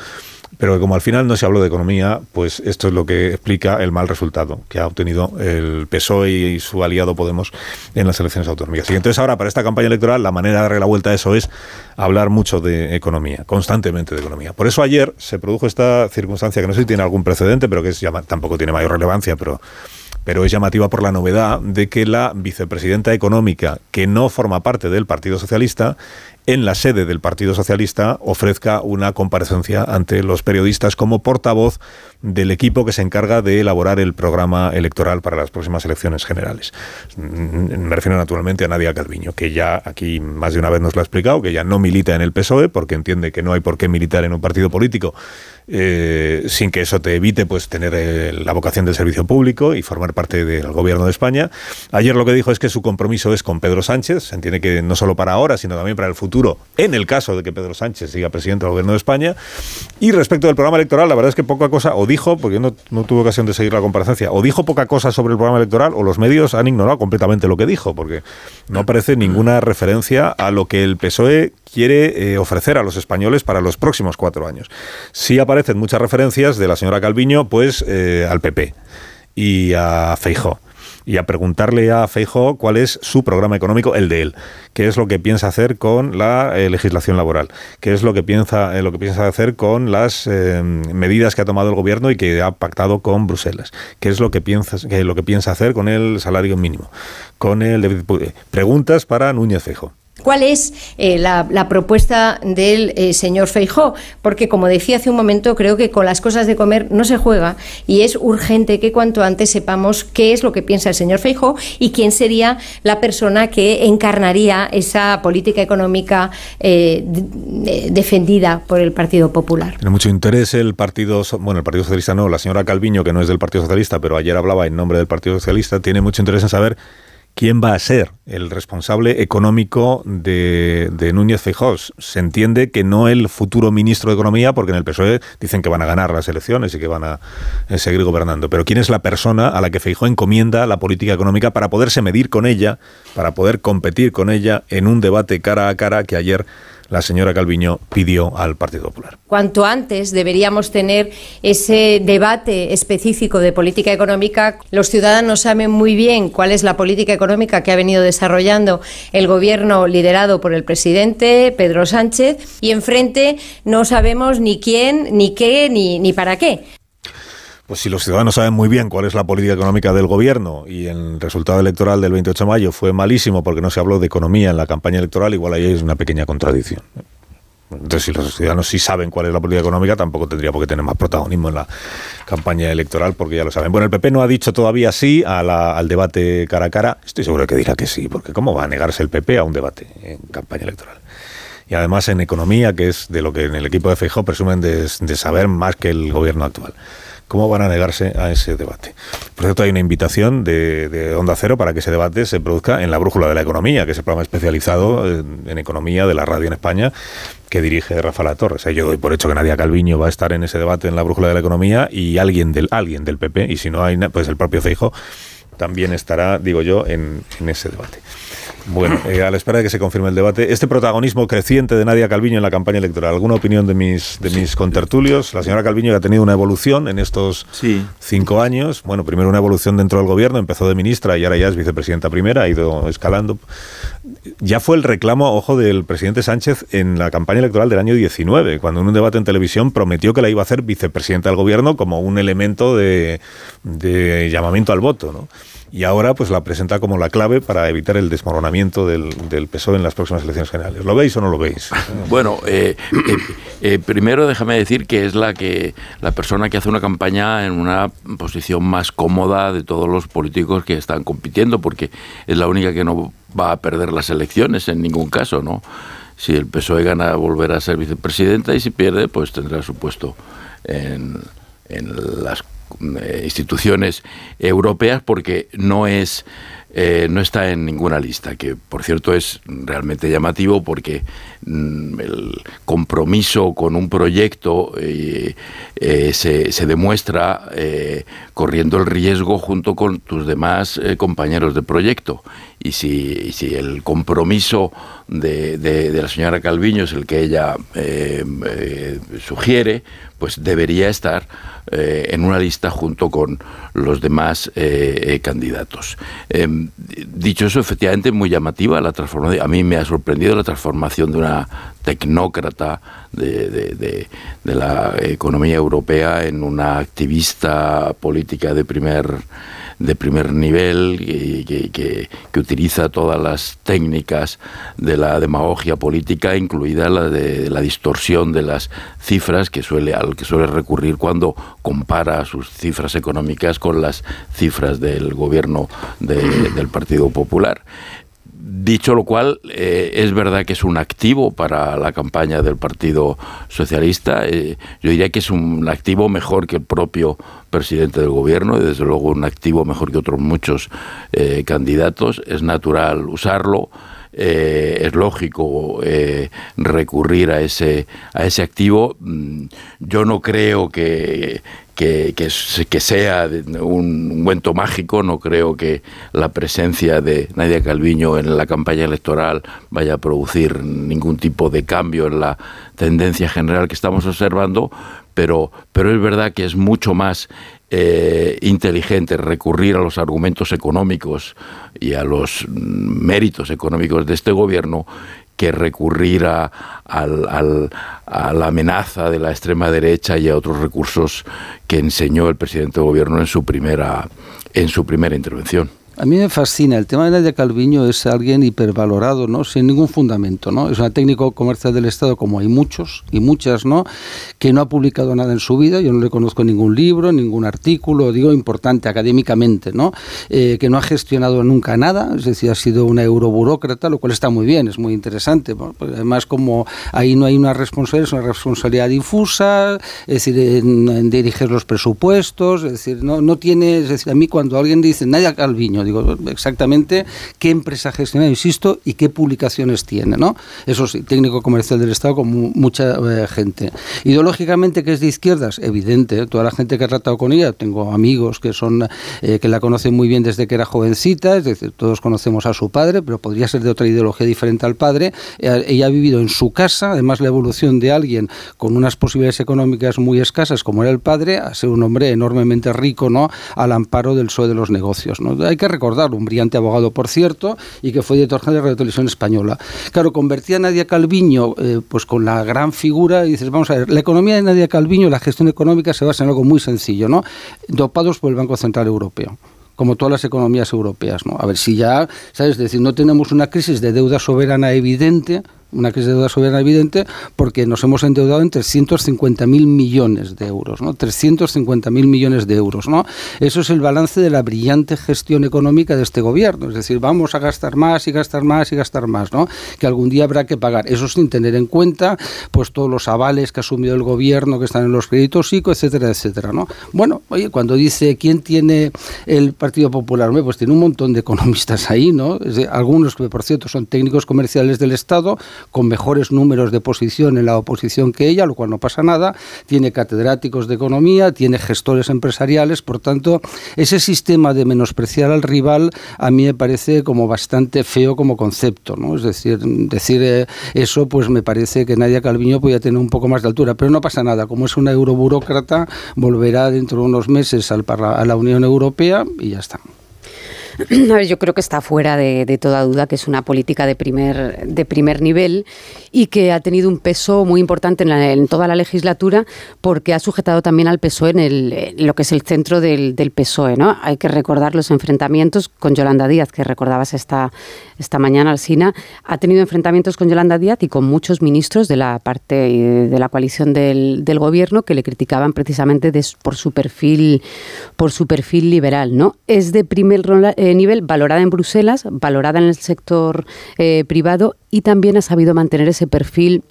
pero como al final no se habló de economía, pues esto es lo que explica el mal resultado que ha obtenido el PSOE y su aliado Podemos en las elecciones autonómicas. Y entonces ahora, para esta campaña electoral, la manera de darle la vuelta a eso es hablar mucho de economía, constantemente de economía. Por eso ayer se produjo esta circunstancia que no sé si tiene algún precedente, pero que es, tampoco tiene mayor relevancia, pero pero es llamativa por la novedad de que la vicepresidenta económica, que no forma parte del Partido Socialista, en la sede del Partido Socialista ofrezca una comparecencia ante los periodistas como portavoz del equipo que se encarga de elaborar el programa electoral para las próximas elecciones generales. Mm, me refiero naturalmente a Nadia Calviño, que ya aquí más de una vez nos lo ha explicado, que ya no milita en el PSOE porque entiende que no hay por qué militar en un partido político eh, sin que eso te evite pues tener eh, la vocación del servicio público y formar parte del gobierno de España. Ayer lo que dijo es que su compromiso es con Pedro Sánchez, se entiende que no solo para ahora, sino también para el futuro en el caso de que Pedro Sánchez siga presidente del gobierno de España. Y respecto del programa electoral, la verdad es que poca cosa, o dijo, porque no, no tuve ocasión de seguir la comparecencia, o dijo poca cosa sobre el programa electoral, o los medios han ignorado completamente lo que dijo, porque no aparece ninguna referencia a lo que el PSOE quiere eh, ofrecer a los españoles para los próximos cuatro años. Sí aparecen muchas referencias de la señora Calviño, pues eh, al PP y a Feijó y a preguntarle a Feijo cuál es su programa económico, el de él, qué es lo que piensa hacer con la eh, legislación laboral, qué es lo que piensa, eh, lo que piensa hacer con las eh, medidas que ha tomado el gobierno y que ha pactado con Bruselas, qué es lo que piensa, lo que piensa hacer con el salario mínimo, con el preguntas para Núñez Feijo. ¿Cuál es eh, la, propuesta del eh, señor Feijó? Porque, como decía hace un momento, creo que con las cosas de comer no se juega y es urgente que cuanto antes sepamos qué es lo que piensa el señor Feijó y quién sería la persona que encarnaría esa política económica eh, defendida por el Partido Popular. Tiene mucho interés el Partido, bueno, el Partido Socialista no, la señora Calviño, que no es del Partido Socialista, pero ayer hablaba en nombre del Partido Socialista, tiene mucho interés en saber quién va a ser el responsable económico de, Núñez Feijóo. Se entiende que no el futuro ministro de Economía, porque en el PSOE dicen que van a ganar las elecciones y que van a eh, seguir gobernando. Pero quién es la persona a la que Feijóo encomienda la política económica para poderse medir con ella, para poder competir con ella en un debate cara a cara que ayer la señora Calviño pidió al Partido Popular. Cuanto antes deberíamos tener ese debate específico de política económica. Los ciudadanos saben muy bien cuál es la política económica que ha venido desarrollando el gobierno liderado por el presidente Pedro Sánchez y enfrente no sabemos ni quién, ni qué, ni, ni para qué. Pues si los ciudadanos saben muy bien cuál es la política económica del gobierno y el resultado electoral del 28 de mayo fue malísimo porque no se habló de economía en la campaña electoral, igual ahí es una pequeña contradicción. Entonces, si los ciudadanos sí saben cuál es la política económica, tampoco tendría por qué tener más protagonismo en la campaña electoral, porque ya lo saben. Bueno, el PP no ha dicho todavía sí al debate cara a cara. Estoy seguro de que dirá que sí, porque ¿cómo va a negarse el PP a un debate en campaña electoral? Y además en economía, que es de lo que en el equipo de Feijóo presumen de saber más que el gobierno actual ¿cómo van a negarse a ese debate? Por cierto, hay una invitación de, Onda Cero para que ese debate se produzca en la Brújula de la Economía, que es el programa especializado en, economía de la radio en España que dirige Rafael Torres. Yo doy por hecho que Nadia Calviño va a estar en ese debate en la Brújula de la Economía y alguien del, alguien del PP, y si no hay, pues el propio Feijo también estará, digo yo, en ese debate. Bueno, eh, a la espera de que se confirme el debate, este protagonismo creciente de Nadia Calviño en la campaña electoral, ¿alguna opinión de mis, de mis contertulios? La señora Calviño ha tenido una evolución en estos cinco años. Bueno, primero una evolución dentro del gobierno, empezó de ministra y ahora ya es vicepresidenta primera, ha ido escalando. Ya fue el reclamo, ojo, del presidente Sánchez en la campaña electoral del año 19, cuando en un debate en televisión prometió que la iba a hacer vicepresidenta del gobierno como un elemento de, de llamamiento al voto, ¿no? Y ahora pues la presenta como la clave para evitar el desmoronamiento del, del PSOE en las próximas elecciones generales. ¿Lo veis o no lo veis? Bueno, eh, eh, eh, primero déjame decir que es la que la persona que hace una campaña en una posición más cómoda de todos los políticos que están compitiendo, porque es la única que no va a perder las elecciones en ningún caso, ¿no? Si el PSOE gana, volverá a ser vicepresidenta y si pierde, pues tendrá su puesto en, en las instituciones europeas porque no es eh, no está en ninguna lista, que por cierto es realmente llamativo porque mm, el compromiso con un proyecto eh, se, se, demuestra corriendo el riesgo junto con tus demás compañeros de proyecto. Y si, si el compromiso de, de, la señora Calviño es el que ella sugiere, pues debería estar eh, en una lista junto con los demás eh, eh, candidatos. Dicho eso, efectivamente muy llamativa la transformación. A mí me ha sorprendido la transformación de una tecnócrata de, la economía europea en una activista política de primer de primer nivel que, que, utiliza todas las técnicas de la demagogia política, incluida la de la distorsión de las cifras que suele, al que suele recurrir cuando compara sus cifras económicas con las cifras del gobierno del Partido Popular. Dicho lo cual, eh, es verdad que es un activo para la campaña del Partido Socialista. Eh, yo diría que es un activo mejor que el propio presidente del gobierno y desde luego un activo mejor que otros muchos eh, candidatos. Es natural usarlo. es lógico recurrir a ese, a ese activo. Mm, yo no creo que, que, que, sea un ungüento mágico. No creo que la presencia de Nadia Calviño en la campaña electoral vaya a producir ningún tipo de cambio en la tendencia general que estamos observando, pero, pero es verdad que es mucho más eh, inteligente recurrir a los argumentos económicos y a los méritos económicos de este gobierno que recurrir a, a, la amenaza de la extrema derecha y a otros recursos que enseñó el presidente de gobierno en su primera, en su primera intervención. A mí me fascina. El tema de Nadia Calviño es alguien hipervalorado, ¿no? Sin ningún fundamento, ¿no? Es un técnico comercial del Estado, como hay muchos y muchas, ¿no? Que no ha publicado nada en su vida. Yo no le conozco ningún libro, ningún artículo, digo importante académicamente, ¿no? Eh, que no ha gestionado nunca nada. Es decir, ha sido una euroburócrata, lo cual está muy bien, es muy interesante. Pues además, como ahí no hay una responsabilidad, es una responsabilidad difusa, es decir, en, dirigir los presupuestos, es decir, no, no tiene, es decir, a mí cuando alguien dice Nadia Calviño, digo exactamente qué empresa gestiona, insisto, y qué publicaciones tiene, ¿no? Eso sí, técnico comercial del Estado como mucha eh, gente. Ideológicamente que es de izquierdas, evidente, ¿eh? toda la gente que ha tratado con ella, tengo amigos que son eh, que la conocen muy bien desde que era jovencita, es decir, todos conocemos a su padre, pero podría ser de otra ideología diferente al padre. ella ha vivido en su casa, además la evolución de alguien con unas posibilidades económicas muy escasas como era el padre, a ser un hombre enormemente rico, ¿no? Al amparo del PSOE de los negocios, ¿no? Hay que recordar, un brillante abogado, por cierto, y que fue director general de Radio Televisión Española. Claro, convertía a Nadia Calviño eh, pues con la gran figura y dices, vamos a ver, la economía de Nadia Calviño, la gestión económica se basa en algo muy sencillo, ¿no? Dopados por el Banco Central Europeo como todas las economías europeas, ¿no? A ver si ya, ¿sabes? Es decir, no tenemos una crisis de deuda soberana evidente, una crisis de deuda soberana evidente porque nos hemos endeudado en 350.000 millones de euros, ¿no? 350.000 millones de euros, ¿no? Eso es el balance de la brillante gestión económica de este gobierno, es decir, vamos a gastar más y gastar más y gastar más, ¿no? Que algún día habrá que pagar, eso sin tener en cuenta pues todos los avales que ha asumido el gobierno, que están en los créditos ICO, etcétera, etcétera, ¿no? Bueno, oye, cuando dice quién tiene el Partido Popular, pues tiene un montón de economistas ahí, ¿no? algunos que por cierto son técnicos comerciales del Estado, con mejores números de posición en la oposición que ella, lo cual no pasa nada, tiene catedráticos de economía, tiene gestores empresariales, por tanto, ese sistema de menospreciar al rival a mí me parece como bastante feo como concepto, ¿no? Es decir, decir eh, eso pues me parece que Nadia Calviño podía tener un poco más de altura, pero no pasa nada, como es una euroburócrata, volverá dentro de unos meses al, a la Unión Europea y ya está. yo creo que está fuera de, toda duda que es una política de primer, de primer nivel y que ha tenido un peso muy importante en, toda la legislatura porque ha sujetado también al PSOE en, el, lo que es el centro del, PSOE. ¿no? Hay que recordar los enfrentamientos con Yolanda Díaz, que recordabas esta, esta mañana, Alsina. Ha tenido enfrentamientos con Yolanda Díaz y con muchos ministros de la parte de la coalición del, gobierno que le criticaban precisamente por su perfil por su perfil liberal. ¿no? Es de primer eh, nivel valorada en Bruselas, valorada en el sector eh, privado y también ha sabido mantener ese perfil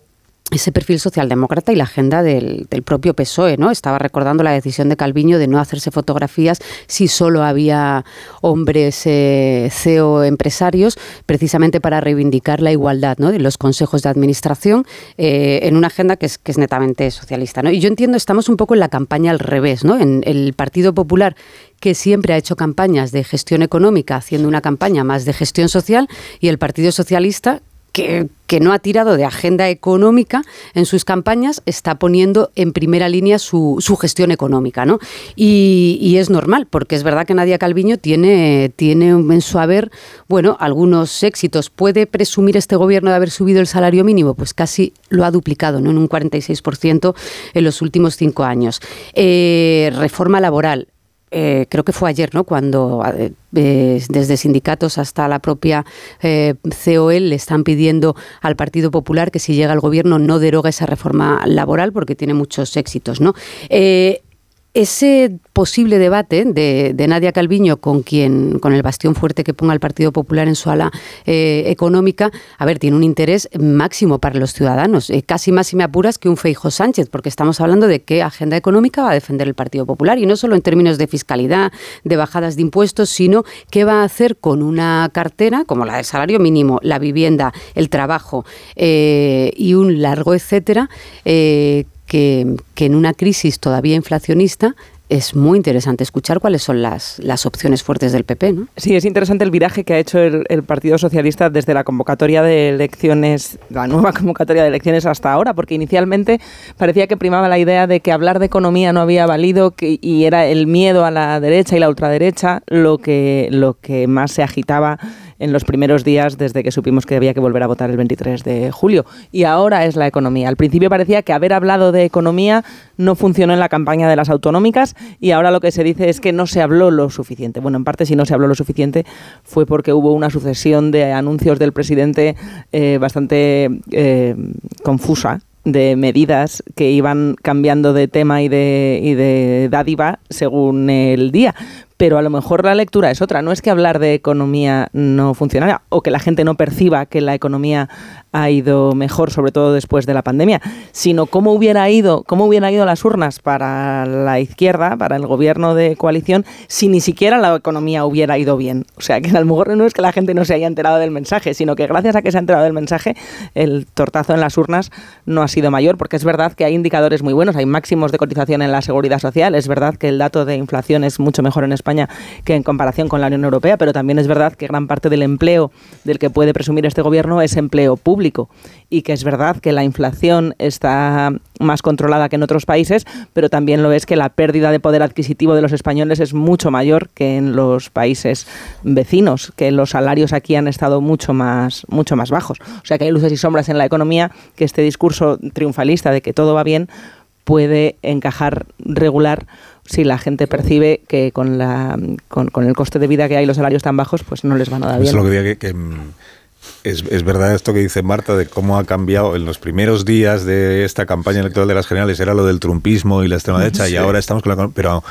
ese perfil socialdemócrata y la agenda del, propio PSOE, ¿no? Estaba recordando la decisión de Calviño de no hacerse fotografías si solo había hombres eh, CEO empresarios, precisamente para reivindicar la igualdad, ¿no? De los consejos de administración eh, en una agenda que es, que es netamente socialista, ¿no? Y yo entiendo, estamos un poco en la campaña al revés, ¿no? En el Partido Popular que siempre ha hecho campañas de gestión económica, haciendo una campaña más de gestión social, y el Partido Socialista, que, no ha tirado de agenda económica en sus campañas, está poniendo en primera línea su, gestión económica. ¿no? Y, es normal, porque es verdad que Nadia Calviño tiene, tiene en su haber bueno, algunos éxitos. ¿Puede presumir este gobierno de haber subido el salario mínimo? Pues casi lo ha duplicado, ¿no? en un 46% en los últimos cinco años. Eh, reforma laboral eh, creo que fue ayer, ¿no? Cuando eh, desde sindicatos hasta la propia eh, COL le están pidiendo al Partido Popular que si llega al gobierno no deroga esa reforma laboral porque tiene muchos éxitos, ¿no? Ese posible debate de, Nadia Calviño con quien con el bastión fuerte que ponga el Partido Popular en su ala eh, económica, a ver, tiene un interés máximo para los ciudadanos, eh, casi más si me apuras que un Feijo Sánchez, porque estamos hablando de qué agenda económica va a defender el Partido Popular y no solo en términos de fiscalidad, de bajadas de impuestos, sino qué va a hacer con una cartera como la del salario mínimo, la vivienda, el trabajo eh, y un largo etcétera que, en una crisis todavía inflacionista es muy interesante escuchar cuáles son las, las opciones fuertes del PP. ¿no? Sí, es interesante el viraje que ha hecho el, Partido Socialista desde la convocatoria de elecciones, la nueva convocatoria de elecciones hasta ahora, porque inicialmente parecía que primaba la idea de que hablar de economía no había valido y era el miedo a la derecha y la ultraderecha lo que, lo que más se agitaba en los primeros días desde que supimos que había que volver a votar el 23 de julio. Y ahora es la economía. Al principio parecía que haber hablado de economía no funcionó en la campaña de las autonómicas y ahora lo que se dice es que no se habló lo suficiente. Bueno, en parte si no se habló lo suficiente fue porque hubo una sucesión de anuncios del presidente eh, bastante eh, confusa de medidas que iban cambiando de tema y de, y de dádiva según el día pero a lo mejor la lectura es otra. No es que hablar de economía no funcionara o que la gente no perciba que la economía ha ido mejor, sobre todo después de la pandemia, sino cómo hubiera ido, cómo hubieran ido las urnas para la izquierda, para el gobierno de coalición, si ni siquiera la economía hubiera ido bien. O sea, que a lo mejor no es que la gente no se haya enterado del mensaje, sino que gracias a que se ha enterado del mensaje, el tortazo en las urnas no ha sido mayor, porque es verdad que hay indicadores muy buenos, hay máximos de cotización en la seguridad social, es verdad que el dato de inflación es mucho mejor en España que en comparación con la Unión Europea, pero también es verdad que gran parte del empleo del que puede presumir este gobierno es empleo público y que es verdad que la inflación está más controlada que en otros países, pero también lo es que la pérdida de poder adquisitivo de los españoles es mucho mayor que en los países vecinos, que los salarios aquí han estado mucho más, mucho más bajos. O sea que hay luces y sombras en la economía que este discurso triunfalista de que todo va bien puede encajar regular si la gente percibe que con, la, con, el coste de vida que hay los salarios tan bajos, pues no les van a dar bien. Es lo que, que Es, es, verdad esto que dice Marta de cómo ha cambiado en los primeros días de esta campaña electoral de las generales. Era lo del trumpismo y la extrema derecha y ahora estamos con la pero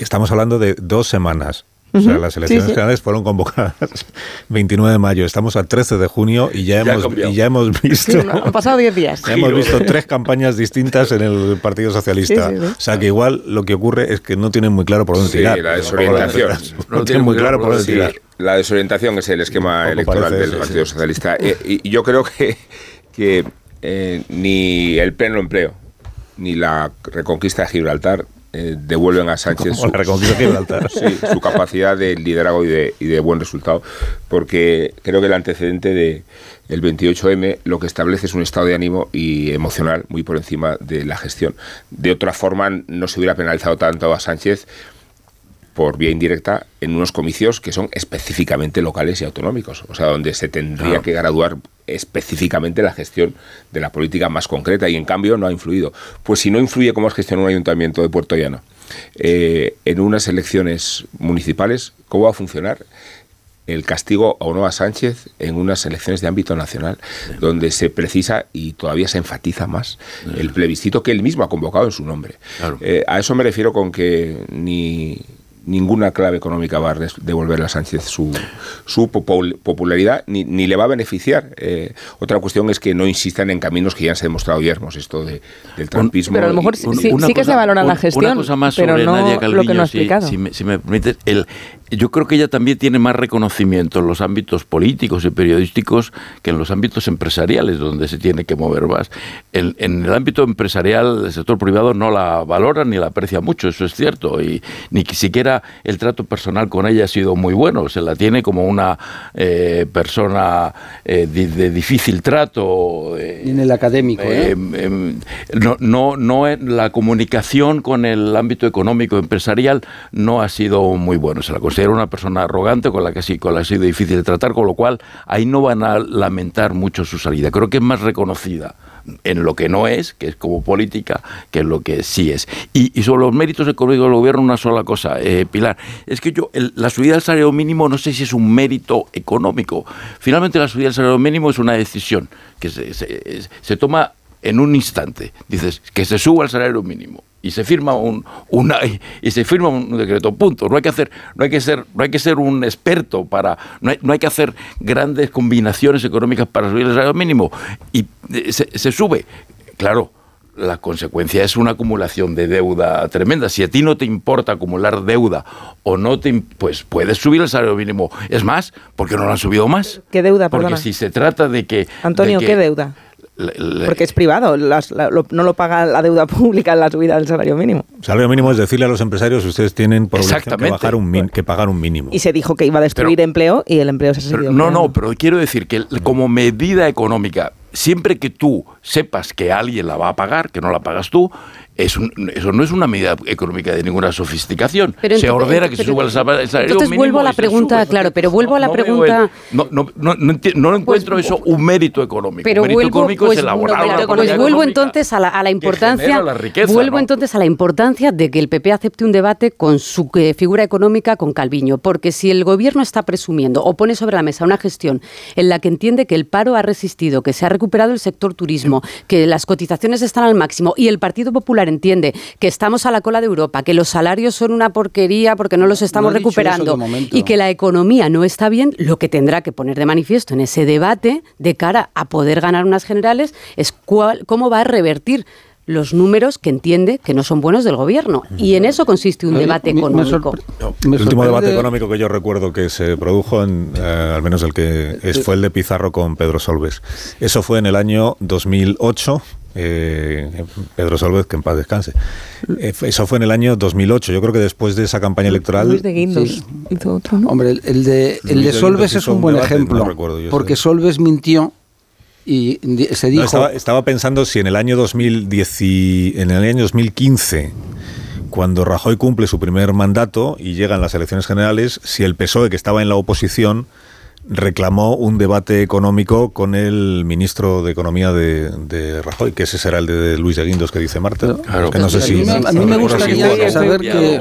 estamos hablando de dos semanas o sea, las elecciones generales fueron convocadas 29 de mayo. Estamos al 13 de junio y ya, hemos, y ya hemos visto. han pasado 10 días. Ya hemos visto tres campañas distintas en el Partido Socialista. O sea, que igual lo que ocurre es que no tienen muy claro por dónde tirar. la desorientación. No, tienen muy claro por dónde tirar. La desorientación es el esquema electoral del Partido Socialista. Eh, y yo creo que, que eh, ni el pleno empleo ni la reconquista de Gibraltar eh, devuelven a Sánchez su, su, capacidad de liderazgo y de, y de, buen resultado, porque creo que el antecedente de el 28M lo que establece es un estado de ánimo y emocional muy por encima de la gestión. De otra forma, no se hubiera penalizado tanto a Sánchez por vía indirecta en unos comicios que son específicamente locales y autonómicos, o sea, donde se tendría que graduar específicamente la gestión de la política más concreta y en cambio no ha influido. Pues si no influye cómo es gestiona un ayuntamiento de Puerto Llano eh, en unas elecciones municipales, ¿cómo va a funcionar? el castigo a Sánchez en unas elecciones de ámbito nacional, donde se precisa y todavía se enfatiza más el plebiscito que él mismo ha convocado en su nombre. Eh, a eso me refiero con que ni ninguna clave económica va a devolverle a Sánchez su, su popularidad ni, ni, le va a beneficiar. Eh, otra cuestión es que no insistan en caminos que ya se han demostrado yermos, esto de, del trampismo. Pero a lo mejor sí, que se valora la gestión, una cosa más pero sobre no Nadia Calviño, lo que no ha explicado. Si, me, si me permites, el, yo creo que ella también tiene más reconocimiento en los ámbitos políticos y periodísticos que en los ámbitos empresariales, donde se tiene que mover más. En, en, el ámbito empresarial, el sector privado no la valora ni la aprecia mucho, eso es cierto, y ni siquiera el trato personal con ella ha sido muy bueno, se la tiene como una eh, persona eh, de, de, difícil trato. Eh, en el académico, eh, no, no, no, la comunicación con el ámbito económico empresarial no ha sido muy bueno, se la considera una persona arrogante con la que sí, con la que ha sido difícil de tratar, con lo cual ahí no van a lamentar mucho su salida. Creo que es más reconocida en lo que no es, que es como política, que en lo que sí es. Y, y sobre los méritos económicos del gobierno, una sola cosa, eh, Pilar, es que yo, la subida del salario mínimo no sé si es un mérito económico. Finalmente la subida del salario mínimo es una decisión que se, se, se toma en un instante. Dices que se suba el salario mínimo y se firma un una, y se firma un decreto punto no hay que hacer no hay que ser no hay que ser un experto para no hay, no hay que hacer grandes combinaciones económicas para subir el salario mínimo y se, se sube claro la consecuencia es una acumulación de deuda tremenda. Si a ti no te importa acumular deuda o no te pues puedes subir el salario mínimo. Es más, porque no lo han subido más. ¿Qué deuda, Porque perdona? si se trata de que Antonio, de que, ¿qué deuda? Le, le, Porque es privado, las, la, lo, no lo paga la deuda pública en la subida del salario mínimo. Salario mínimo es decirle a los empresarios ustedes tienen por que, bajar un min, que pagar un mínimo. Y se dijo que iba a destruir Pero- empleo y el empleo se ha seguido no, creando. no, pero quiero decir que como medida económica, siempre que tú sepas que alguien la va a pagar, que no la pagas tú, es un- eso no es una medida económica de ninguna sofisticación. Pero se entonces- ordena que se suba el sal- el salario entonces mínimo vuelvo a la pregunta, sube. claro, pero vuelvo a la No pregunta- el- no, no, no encuentro eso un mérito económico. Pero un mérito vuelvo, económico pues, es elaborar una pero- política pues vuelvo entonces a la, a la importancia, genera la riqueza, vuelvo entonces a la importancia de que el PP acepte un debate con su eh, figura económica con Calviño, porque si el gobierno está presumiendo o pone sobre la mesa una gestión en la que entiende que el paro ha resistido, que se ha recuperado el sector turismo, que las cotizaciones están al máximo y el Partido Popular entiende que estamos a la cola de Europa, que los salarios son una porquería porque no los estamos No recuperando y que la economía no está bien, lo que tendrá que poner de manifiesto en ese debate de cara a poder ganar unas generales es cuál, cómo va a revertir los números que entiende que no son buenos del gobierno. Y en eso consiste un debate económico. El último debate económico que yo recuerdo que se produjo, en, eh, al menos el que es, fue el de Pizarro con Pedro Solves. Eso fue en el año 2008. eh, Pedro Solves, que en paz descanse. Eh, eso fue en el año 2008. Yo creo que después de esa campaña electoral. Luis de Guindos Sí. hizo otro, ¿no? Hombre, el, el de, el de de Solves es un un buen debate, ejemplo, no recuerdo yo porque. Solves mintió y se No, estaba, estaba pensando si en el año 2010, y- en el año 2015, cuando Rajoy cumple su primer mandato y llegan las elecciones generales, si el PSOE, que estaba en la oposición, reclamó un debate económico con el ministro de Economía de, Rajoy, que ese será el de Luis de Guindos que dice Marta. que no sé si, a mí me gustaría saber qué,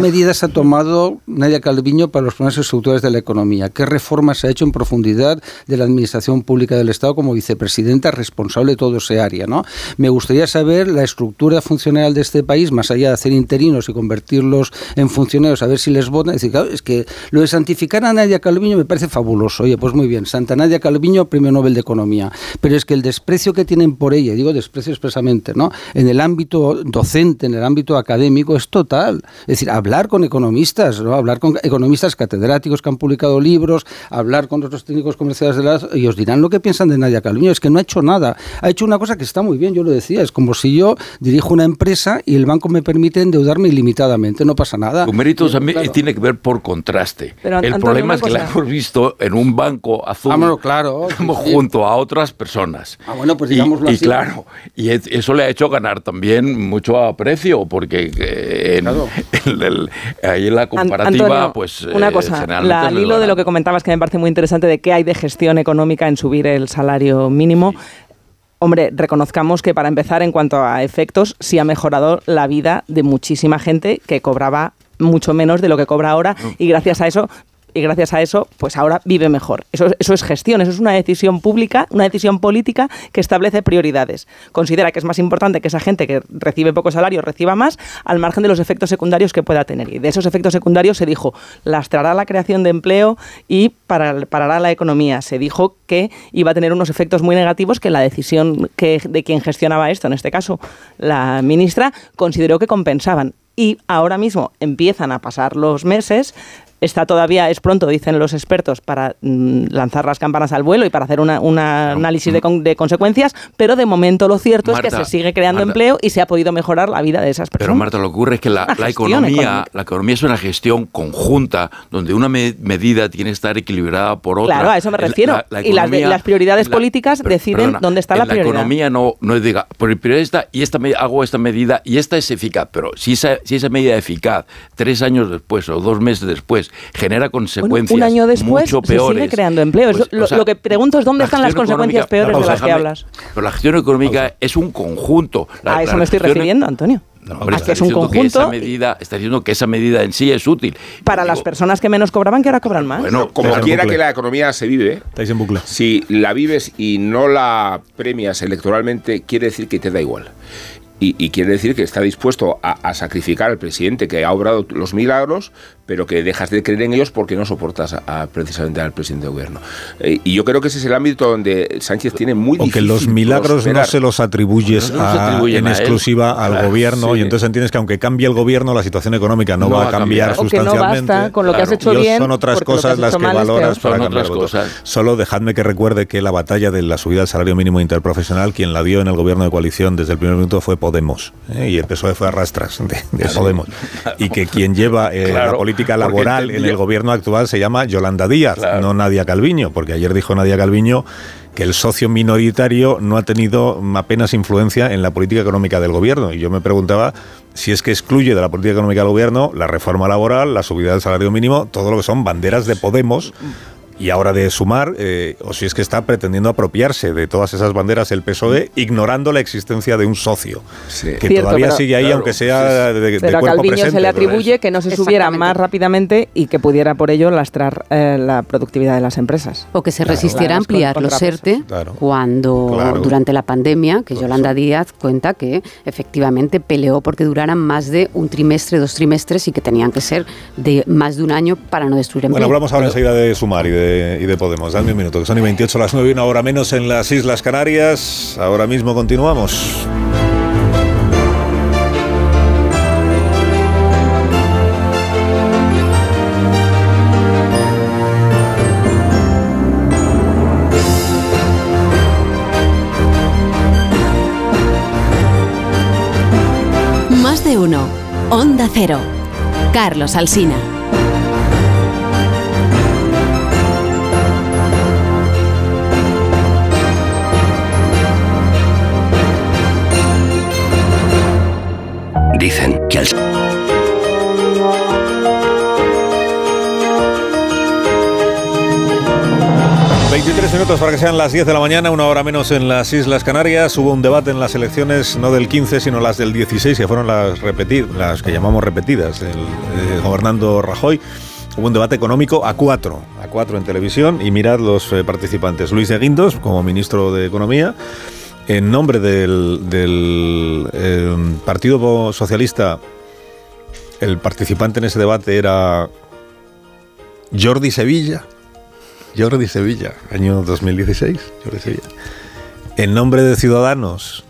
medidas ha tomado Nadia Calviño para los problemas estructurales de la economía, qué reformas ha hecho en profundidad de la Administración Pública del Estado como vicepresidenta responsable de todo ese área. ¿no? Me gustaría saber la estructura funcional de este país, más allá de hacer interinos y convertirlos en funcionarios, a ver si les votan. Es, decir, es que lo de santificar a Nadia Calviño me parece fabuloso Oye, pues muy bien, Santa Nadia Calviño, premio Nobel de Economía. Pero es que el desprecio que tienen por ella, digo desprecio expresamente, ¿no? En el ámbito docente, en el ámbito académico, es total. Es decir, hablar con economistas, ¿no? Hablar con economistas catedráticos que han publicado libros, hablar con otros técnicos comerciales de las... y os dirán lo que piensan de Nadia Calviño. Es que no ha hecho nada. Ha hecho una cosa que está muy bien, yo lo decía. Es como si yo dirijo una empresa y el banco me permite endeudarme ilimitadamente. No pasa nada. Su mérito tiene que ver por contraste. el problema es que la hemos visto en un banco azul ah, claro, junto a otras personas. Ah, bueno, pues digámoslo y, claro, y eso le ha hecho ganar también mucho aprecio, porque eh, en, ahí en la comparativa, pues... Una eh, cosa, al hilo de lo que comentabas que me parece muy interesante de qué hay de gestión económica en subir el salario mínimo. Hombre, reconozcamos que para empezar, en cuanto a efectos, sí ha mejorado la vida de muchísima gente que cobraba mucho menos de lo que cobra ahora mm. y gracias a eso y gracias a eso, pues ahora vive mejor. Eso, eso es gestión, eso es una decisión pública, una decisión política que establece prioridades. Considera que es más importante que esa gente que recibe poco salario reciba más, al margen de los efectos secundarios que pueda tener. Y de esos efectos secundarios se dijo, lastrará la creación de empleo y parará la economía. Se dijo que iba a tener unos efectos muy negativos que la decisión de quien gestionaba esto, en este caso la ministra, consideró que compensaban y ahora mismo empiezan a pasar los meses, Está todavía, es pronto, dicen los expertos, para mm, lanzar las campanas al vuelo y para hacer un análisis de, consecuencias, pero de momento lo cierto es que se sigue creando empleo y se ha podido mejorar la vida de esas personas. Pero Marta, lo que ocurre es que la, economía, la economía es una gestión conjunta donde una medida tiene que estar equilibrada por otra. Claro, a eso me refiero. y las, prioridades políticas deciden dónde está la, prioridad. La economía no, no diga, por el prioridad y esta hago esta medida y esta es eficaz, pero si esa, si esa medida es eficaz tres años después o dos meses después genera consecuencias un año después mucho peores. Se sigue creando empleo. Pues, lo, que pregunto es dónde están las consecuencias peores de las que hablas. Pero la gestión económica es un conjunto. a eso me estoy refiriendo, Antonio. No, que es un conjunto. esa medida, está diciendo que esa medida en sí es útil. Para las personas que menos cobraban, que ahora cobran más. Bueno, como quiera que la economía se vive, estáis en bucle. Si la vives y no la premias electoralmente, quiere decir que te da igual. Y, quiere decir que está dispuesto a, sacrificar al presidente que ha obrado los milagros, pero que dejas de creer en ellos porque no soportas precisamente al presidente de gobierno. Eh, y yo creo que ese es el ámbito donde Sánchez tiene muy Aunque los milagros no se los atribuyes en exclusiva al gobierno, y entonces entiendes que aunque cambie el gobierno, la situación económica no, va a cambiar, sustancialmente. no basta con lo que has hecho bien. Son otras cosas las que valoras para cambiar cosas. Solo dejadme que recuerde que la batalla de la subida del salario mínimo interprofesional, quien la dio en el gobierno de coalición desde el primer minuto fue Podemos. ¿eh? y el PSOE fue a rastras de, Podemos. Y que quien lleva eh, la política laboral en el gobierno actual se llama Yolanda Díaz, no Nadia Calviño, porque ayer dijo Nadia Calviño que el socio minoritario no ha tenido apenas influencia en la política económica del gobierno. Y yo me preguntaba si es que excluye de la política económica del gobierno la reforma laboral, la subida del salario mínimo, todo lo que son banderas de Podemos y ahora de sumar, eh, o si es que está pretendiendo apropiarse de todas esas banderas el PSOE, ignorando la existencia de un socio, que todavía sigue ahí, aunque sea de, de pero a Calviño se le atribuye que no se subiera más rápidamente y que pudiera por ello lastrar eh, la productividad de las empresas. O que se resistiera a ampliar los ERTE cuando, durante la pandemia, que Yolanda Díaz cuenta que efectivamente peleó porque duraran más de un trimestre, dos trimestres y que tenían que ser de más de un año para no destruir empleo. Bueno, hablamos ahora enseguida de sumar y de y de Podemos. Dame un minuto, que son y 28 las 9 y una hora menos en las Islas Canarias. Ahora mismo continuamos. Más de uno. Onda Cero. Carlos Alsina. Dicen que al... 23 minutos para que sean las 10 de la mañana, una hora menos en las Islas Canarias. Hubo un debate en las elecciones, no del 15, sino las del 16, que fueron las, las que llamamos repetidas, el, eh, gobernando Rajoy. Hubo un debate económico a cuatro, a cuatro en televisión, y mirad los eh, participantes. Luis de Guindos, como ministro de Economía, en nombre del, eh, Partido Socialista, el participante en ese debate era Jordi Sevilla Jordi Sevilla, año 2016, Jordi Sevilla. El nombre de Ciudadanos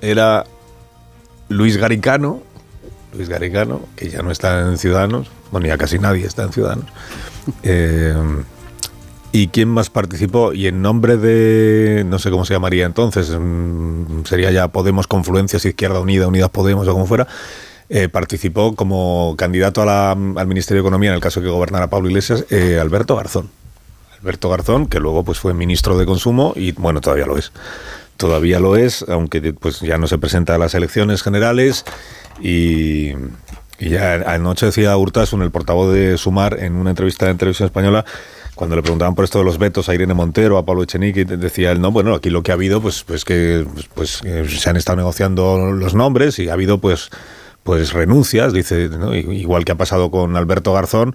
era Luis Garicano, Luis Garicano, que ya no está en Ciudadanos, bueno, ya casi nadie está en Ciudadanos. Eh, ¿Y quién más participó? Y en nombre de, no sé cómo se llamaría entonces, mm, sería ya Podemos Confluencias, Izquierda Unida, Unidas Podemos o como fuera, eh, participó como candidato al Ministerio de Economía, en el caso que gobernara Pablo Iglesias, eh, Alberto Garzón. Alberto Garzón, que luego pues fue ministro de Consumo y bueno, todavía lo es. Todavía lo es, aunque pues ya no se presenta a las elecciones generales y, ya anoche decía Urtasun, el portavoz de Sumar, en una entrevista en televisión española, cuando le preguntaban por esto de los vetos a Irene Montero, a Pablo Echenique, decía él, no, bueno, aquí lo que ha habido, pues, pues que pues, se han estado negociando los nombres y ha habido pues pues renuncias, dice, igual que ha pasado con Alberto Garzón,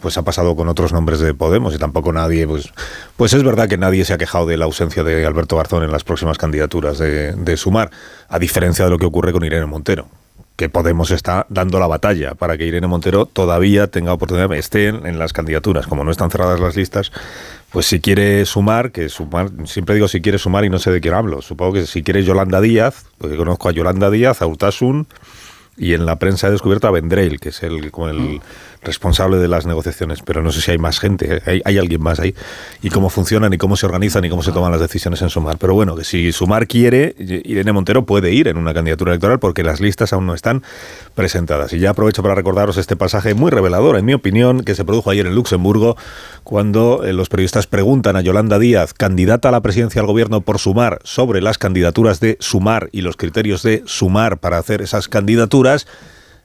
pues ha pasado con otros nombres de Podemos y tampoco nadie, pues, pues es verdad que nadie se ha quejado de la ausencia de Alberto Garzón en las próximas candidaturas de, Sumar, a diferencia de lo que ocurre con Irene Montero que Podemos está dando la batalla para que Irene Montero todavía tenga oportunidad, esté en, las candidaturas. Como no están cerradas las listas, pues si quiere sumar, que sumar, siempre digo si quiere sumar y no sé de quién hablo. Supongo que si quiere Yolanda Díaz, porque conozco a Yolanda Díaz, a Urtasun, y en la prensa he descubierto a Vendrell, que es el, como el responsable de las negociaciones, pero no sé si hay más gente, hay, hay, alguien más ahí, y cómo funcionan y cómo se organizan y cómo se toman las decisiones en Sumar. Pero bueno, que si Sumar quiere, Irene Montero puede ir en una candidatura electoral porque las listas aún no están presentadas. Y ya aprovecho para recordaros este pasaje muy revelador, en mi opinión, que se produjo ayer en Luxemburgo, cuando eh, los periodistas preguntan a Yolanda Díaz, candidata a la presidencia del gobierno por Sumar, sobre las candidaturas de Sumar y los criterios de Sumar para hacer esas candidaturas,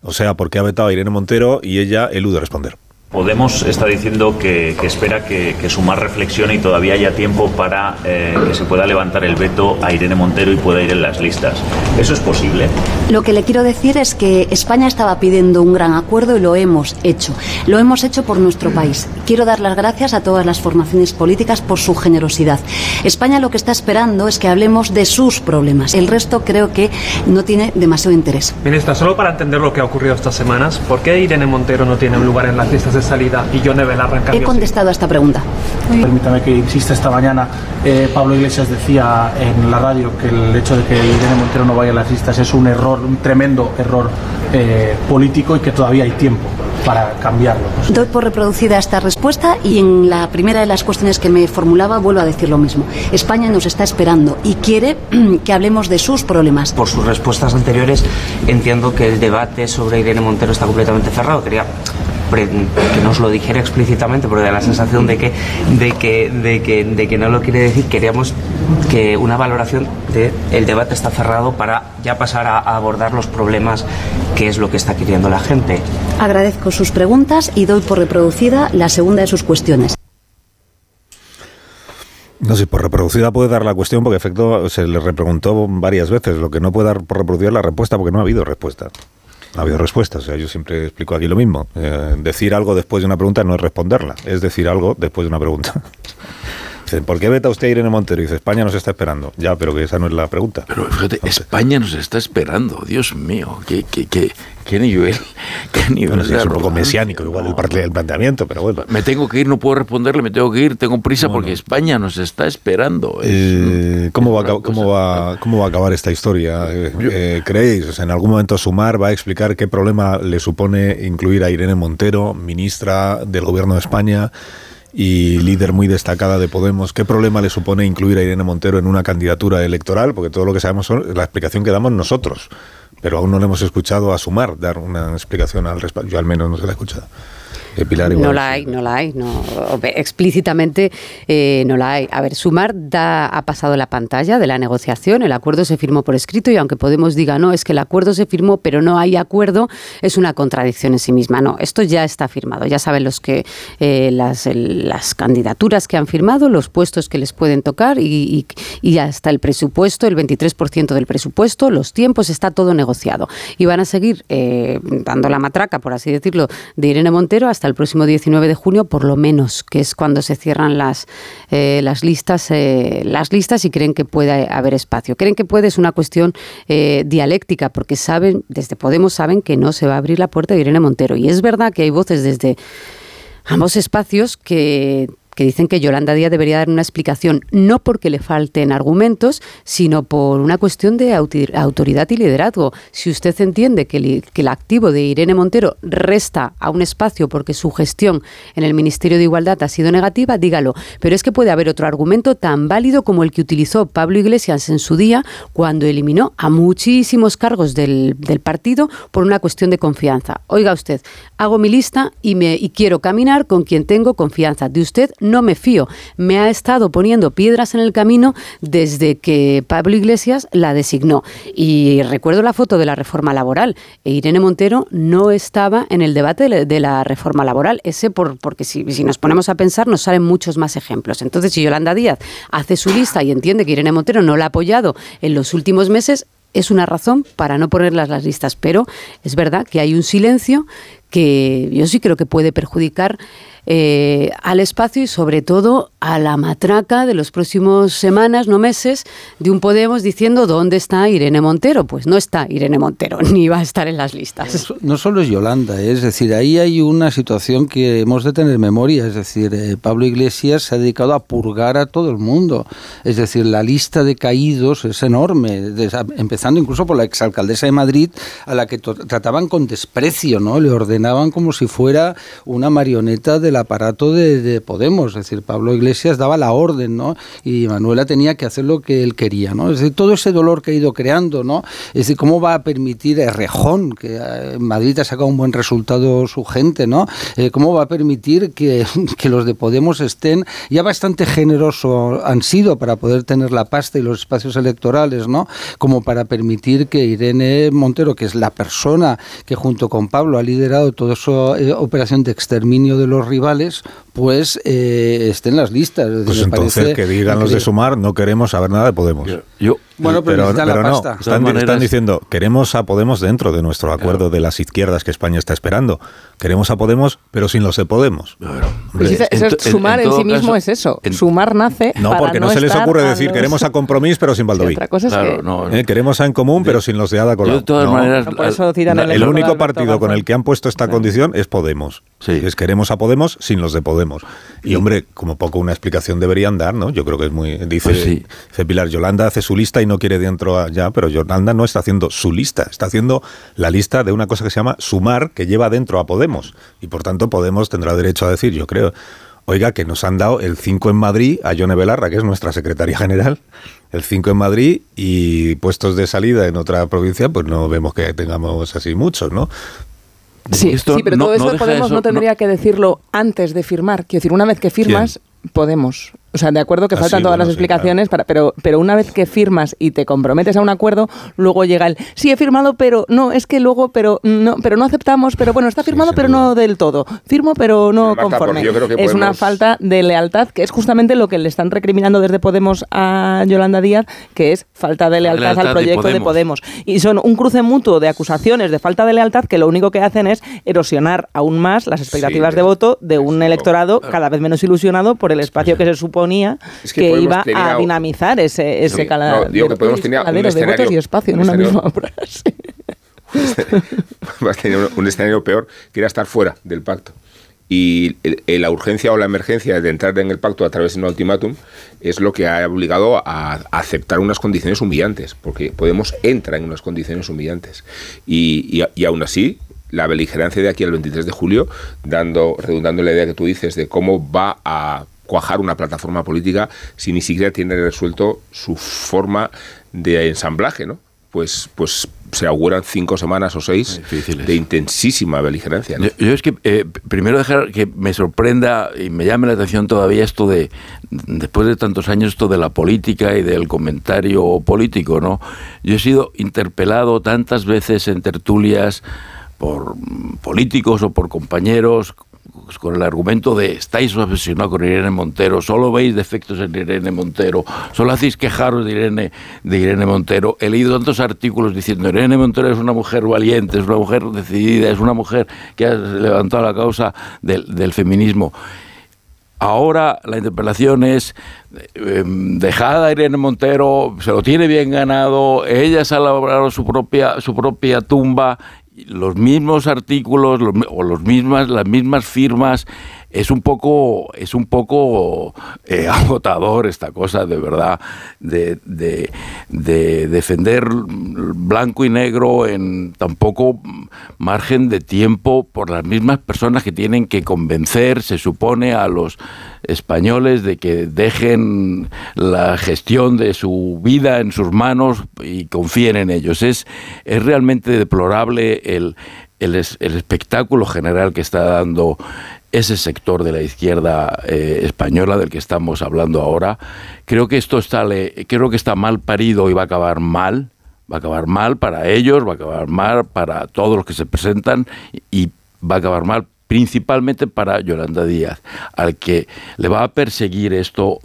o sea, porque ha vetado a Irene Montero y ella elude responder. Podemos está diciendo que, espera que, Sumar reflexione y todavía haya tiempo para eh, que se pueda levantar el veto a Irene Montero y pueda ir en las listas. ¿Eso es posible? Lo que le quiero decir es que España estaba pidiendo un gran acuerdo y lo hemos hecho. Lo hemos hecho por nuestro país. Quiero dar las gracias a todas las formaciones políticas por su generosidad. España lo que está esperando es que hablemos de sus problemas. El resto creo que no tiene demasiado interés. Ministra, solo para entender lo que ha ocurrido estas semanas, ¿por qué Irene Montero no tiene un lugar en las listas de salida y yo Belarra arrancar. He contestado a esta pregunta. Permítame que insista esta mañana. Eh, Pablo Iglesias decía en la radio que el hecho de que Irene Montero no vaya a las listas es un error, un tremendo error eh, político y que todavía hay tiempo para cambiarlo. Doy por reproducida esta respuesta y en la primera de las cuestiones que me formulaba vuelvo a decir lo mismo. España nos está esperando y quiere que hablemos de sus problemas. Por sus respuestas anteriores entiendo que el debate sobre Irene Montero está completamente cerrado. Quería que nos lo dijera explícitamente, porque da la sensación de que, de que, de que, de que no lo quiere decir. Queríamos que una valoración de el debate está cerrado para ya pasar a, abordar los problemas que es lo que está queriendo la gente. Agradezco sus preguntas y doy por reproducida la segunda de sus cuestiones. No sé, por reproducida puede dar la cuestión porque efecto se le repreguntó varias veces. Lo que no puede dar por reproducida es la respuesta porque no ha habido respuesta. Ha habido respuestas. O sea, yo siempre explico aquí lo mismo. Eh, decir algo después de una pregunta no es responderla, es decir algo después de una pregunta. ¿por qué veta usted a Irene Montero? Y dice, España nos está esperando. Ya, pero que esa no es la pregunta. Pero fíjate, España nos está esperando. Dios mío, qué, qué, qué, qué nivel. Qué nivel es un poco mesiánico igual el, el, planteamiento, pero bueno. Me tengo que ir, no puedo responderle, me tengo que ir, tengo prisa porque España nos está esperando. Eh, ¿cómo, va, cómo, va, ¿Cómo va a acabar esta historia? Eh, eh, ¿Creéis? en algún momento Sumar va a explicar qué problema le supone incluir a Irene Montero, ministra del Gobierno de España y líder muy destacada de Podemos. ¿Qué problema le supone incluir a Irene Montero en una candidatura electoral? Porque todo lo que sabemos es la explicación que damos nosotros, pero aún no le hemos escuchado a Sumar dar una explicación al respecto. Yo al menos no se la he escuchado. Eh. No la hay, no la hay. No, explícitamente eh, no la hay. A ver, Sumar da, ha pasado la pantalla de la negociación, el acuerdo se firmó por escrito y aunque Podemos diga, no, es que el acuerdo se firmó pero no hay acuerdo, es una contradicción en sí misma. No, esto ya está firmado. Ya saben los que eh, las, las candidaturas que han firmado, los puestos que les pueden tocar y, y, hasta el presupuesto, el 23% del presupuesto, los tiempos, está todo negociado. Y van a seguir dando la matraca, por así decirlo, de Irene Montero hasta el próximo 19 de junio, por lo menos, que es cuando se cierran las, eh, las, listas, eh, las listas y creen que puede haber espacio. Creen que puede, es una cuestión eh, dialéctica, porque saben, desde Podemos saben que no se va a abrir la puerta de Irene Montero. Y es verdad que hay voces desde ambos espacios que que dicen que Yolanda Díaz debería dar una explicación, no porque le falten argumentos, sino por una cuestión de autoridad y liderazgo. Si usted entiende que, el activo de Irene Montero resta a un espacio porque su gestión en el Ministerio de Igualdad ha sido negativa, dígalo. Pero es que puede haber otro argumento tan válido como el que utilizó Pablo Iglesias en su día cuando eliminó a muchísimos cargos del, partido por una cuestión de confianza. Oiga usted, hago mi lista y, quiero caminar con quien tengo confianza. De usted me fío. Me ha estado poniendo piedras en el camino desde que Pablo Iglesias la designó. Y recuerdo la foto de la reforma laboral. Irene Montero no estaba en el debate de la, de la reforma laboral. Ese por, porque si, si nos ponemos a pensar nos salen muchos más ejemplos. Entonces, si Yolanda Díaz hace su lista y entiende que Irene Montero no la ha apoyado en los últimos meses, es una razón para no ponerlas las listas. Pero es verdad que hay un silencio que yo sí creo que puede perjudicar eh, al espacio y sobre todo a la matraca de los próximos semanas, no meses, de un Podemos diciendo dónde está Irene Montero. Pues no está Irene Montero, ni va a estar en las listas. No solo es Yolanda, ¿eh? es decir, ahí hay una situación que hemos de tener memoria, es decir, eh, Pablo Iglesias se ha dedicado a purgar a todo el mundo, es decir, la lista de caídos es enorme, empezando incluso por la exalcaldesa de Madrid, a la que trataban con desprecio, ¿no? Le como si fuera una marioneta del aparato de, de Podemos, es decir, Pablo Iglesias daba la orden, ¿no? Y Manuela tenía que hacer lo que él quería, ¿no? Es decir, todo ese dolor que ha ido creando, ¿no? Es decir, ¿cómo va a permitir a Rejón, que eh, en Madrid ha sacado un buen resultado su gente, ¿no? Eh, ¿Cómo va a permitir que, que los de Podemos estén ya bastante generosos han sido para poder tener la pasta y los espacios electorales, ¿no? Como para permitir que Irene Montero, que es la persona que junto con Pablo ha liderado toda esa eh, operación de exterminio de los rivales, pues eh, esté en las listas. Decir, Pues me entonces parece que digan los de. Sumar, no queremos saber nada de Podemos. Yo, Bueno, pero necesitan la no, pasta. están, De todas están maneras- diciendo, queremos a Podemos dentro de nuestro acuerdo de las izquierdas que España está esperando. Queremos a Podemos, pero sin los de Podemos. Pues eso- eso es- sumar en, sí mismo es eso. Sumar nace No, para porque no, se les ocurre decir los- queremos a Compromís, pero sin Baldoví. otra cosa es Claro, que- no, Eh, queremos a En Común, pero sin los de Ada Colau. De todas No. maneras, el único partido con el que han puesto esta condición es Podemos. Es queremos a Podemos sin los de Podemos. Y hombre, como poco una explicación deberían dar, ¿no? Yo creo que es muy. Dice, Pues sí. dice Pilar, Yolanda hace su lista y no quiere dentro allá, pero Yolanda no está haciendo su lista, está haciendo la lista de una cosa que se llama sumar, que lleva dentro a Podemos. Y por tanto, Podemos tendrá derecho a decir, yo creo. Oiga, que nos han dado el 5 en Madrid a Yone Belarra, que es nuestra secretaria general, el 5 en Madrid y puestos de salida en otra provincia, pues no vemos que tengamos así muchos, ¿no? Sí, sí, pero todo eso de Podemos no, tendría que decirlo antes de firmar. Quiero decir, una vez que firmas, Podemos. O sea, de acuerdo que Ah, faltan sí, todas bueno, las sí, explicaciones, para, pero, pero una vez que firmas y te comprometes a un acuerdo, luego llega el sí he firmado, pero no, es que luego, pero no, pero no aceptamos, pero bueno, está firmado, pero no del todo. Firmo, pero no conforme. porque yo creo que es una falta de lealtad, que es justamente lo que le están recriminando desde Podemos a Yolanda Díaz, que es falta de lealtad, lealtad al de proyecto de Podemos. Podemos. Y son un cruce mutuo de acusaciones de falta de lealtad que lo único que hacen es erosionar aún más las expectativas de voto de un electorado cada vez menos ilusionado por el espacio que se suponía Es que, que iba a dinamizar ese, ese Sí, cala- no, digo que Podemos tenía un caladero de votos escenario- y espacio en un una escenario- misma frase. va a tener un- escenario peor, que era estar fuera del pacto. Y la urgencia o la emergencia de entrar en el pacto a través de un ultimátum es lo que ha obligado a, a aceptar unas condiciones humillantes, porque Podemos entra en unas condiciones humillantes. Y, y, y aún así, la beligerancia de aquí al 23 de julio, dando, redundando en la idea que tú dices de cómo va a cuajar una plataforma política si ni siquiera tiene resuelto su forma de ensamblaje, ¿no? pues, pues se auguran cinco semanas o seis de intensísima beligerancia. Yo, yo, es que eh, primero dejar que me sorprenda y me llame la atención todavía esto de, después de tantos años, esto de la política y del comentario político, ¿no? Yo he sido interpelado tantas veces en tertulias por políticos o por compañeros con el argumento de estáis obsesionados con Irene Montero, solo veis defectos en Irene Montero, solo hacéis quejaros de Irene, de Irene Montero. He leído tantos artículos diciendo Irene Montero es una mujer valiente, es una mujer decidida, es una mujer que ha levantado la causa del, feminismo. Ahora la interpelación es eh, dejada a Irene Montero, se lo tiene bien ganado, ella se ha labrado su propia, su propia tumba los mismos artículos o los mismas, las mismas firmas es un poco, es un poco eh, agotador esta cosa, de verdad, de, de, defender blanco y negro en tan poco margen de tiempo por las mismas personas que tienen que convencer, se supone, a los españoles de que dejen la gestión de su vida en sus manos y confíen en ellos. Es, es realmente deplorable el, el, el espectáculo general que está dando ese sector de la izquierda eh, española del que estamos hablando ahora. Creo que esto está, creo que está mal parido y va a acabar mal. Va a acabar mal para ellos, va a acabar mal para todos los que se presentan y va a acabar mal principalmente para Yolanda Díaz, al que le va a perseguir esto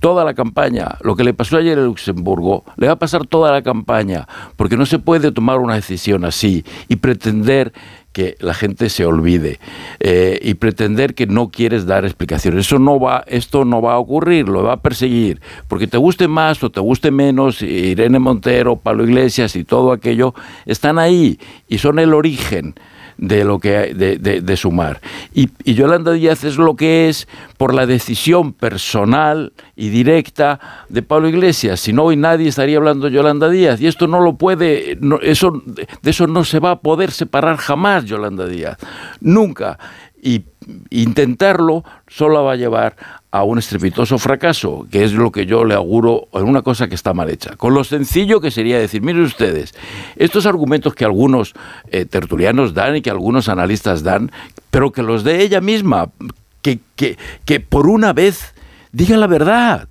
toda la campaña. Lo que le pasó ayer en Luxemburgo le va a pasar toda la campaña, porque no se puede tomar una decisión así y pretender que la gente se olvide eh, y pretender que no quieres dar explicaciones. Eso no va, esto no va a ocurrir, lo va a perseguir, porque te guste más o te guste menos, Irene Montero, Pablo Iglesias y todo aquello están ahí y son el origen de lo que de, de, sumar. Y, y, Yolanda Díaz es lo que es por la decisión personal y directa de Pablo Iglesias. Si no, hoy nadie estaría hablando de Yolanda Díaz. Y esto no lo puede, eso, de eso no se va a poder separar jamás Yolanda Díaz. Nunca. Y intentarlo solo va a llevar a un estrepitoso fracaso, que es lo que yo le auguro en una cosa que está mal hecha. Con lo sencillo que sería decir, miren ustedes, estos argumentos que algunos eh, tertulianos dan y que algunos analistas dan, pero que los de ella misma, que, que, que por una vez diga la verdad.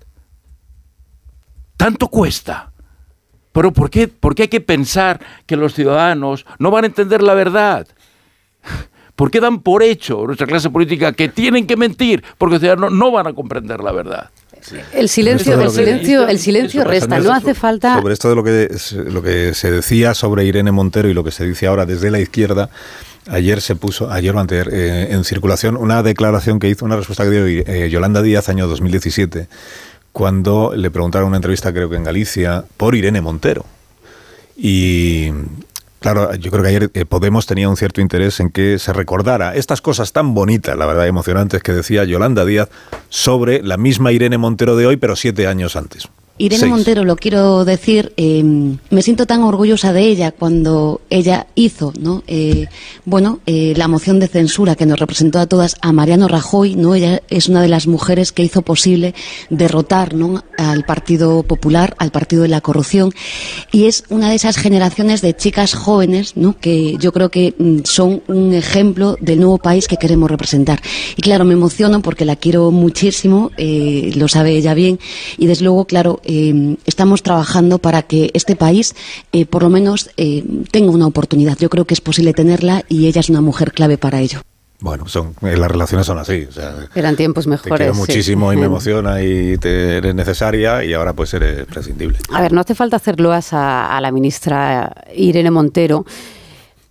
Tanto cuesta. Pero ¿por qué, ¿por qué hay que pensar que los ciudadanos no van a entender la verdad? ¿Por qué dan por hecho nuestra clase política que tienen que mentir? Porque los ciudadanos no van a comprender la verdad. El silencio, el silencio, el silencio resta. No hace falta. Sobre esto de lo que, lo que se decía sobre Irene Montero y lo que se dice ahora desde la izquierda, ayer se puso, ayer o antes, eh, en circulación una declaración que hizo, una respuesta que dio eh, Yolanda Díaz, año 2017, cuando le preguntaron una entrevista, creo que en Galicia, por Irene Montero. Y, Claro, yo creo que ayer eh, Podemos tenía un cierto interés en que se recordara estas cosas tan bonitas, la verdad emocionantes, que decía Yolanda Díaz sobre la misma Irene Montero de hoy, pero siete años antes. Irene Montero, lo quiero decir, eh, me siento tan orgullosa de ella cuando ella hizo, ¿no? Eh, bueno, eh, la moción de censura que nos representó a todas a Mariano Rajoy, ¿no? Ella es una de las mujeres que hizo posible derrotar, ¿no? Al Partido Popular, al Partido de la Corrupción, y es una de esas generaciones de chicas jóvenes, ¿no? Que yo creo que mm, son un ejemplo del nuevo país que queremos representar. Y claro, me emociono porque la quiero muchísimo, lo sabe ella bien, y desde luego, claro, eh, estamos trabajando para que este país, eh, por lo menos, eh, tenga una oportunidad. Yo creo que es posible tenerla y ella es una mujer clave para ello. Bueno, son, las relaciones son así. O sea, Eran tiempos mejores. Te quiero muchísimo y me emociona y te eres necesaria y ahora pues eres prescindible. A ver, no hace falta hacer loas a, a la ministra Irene Montero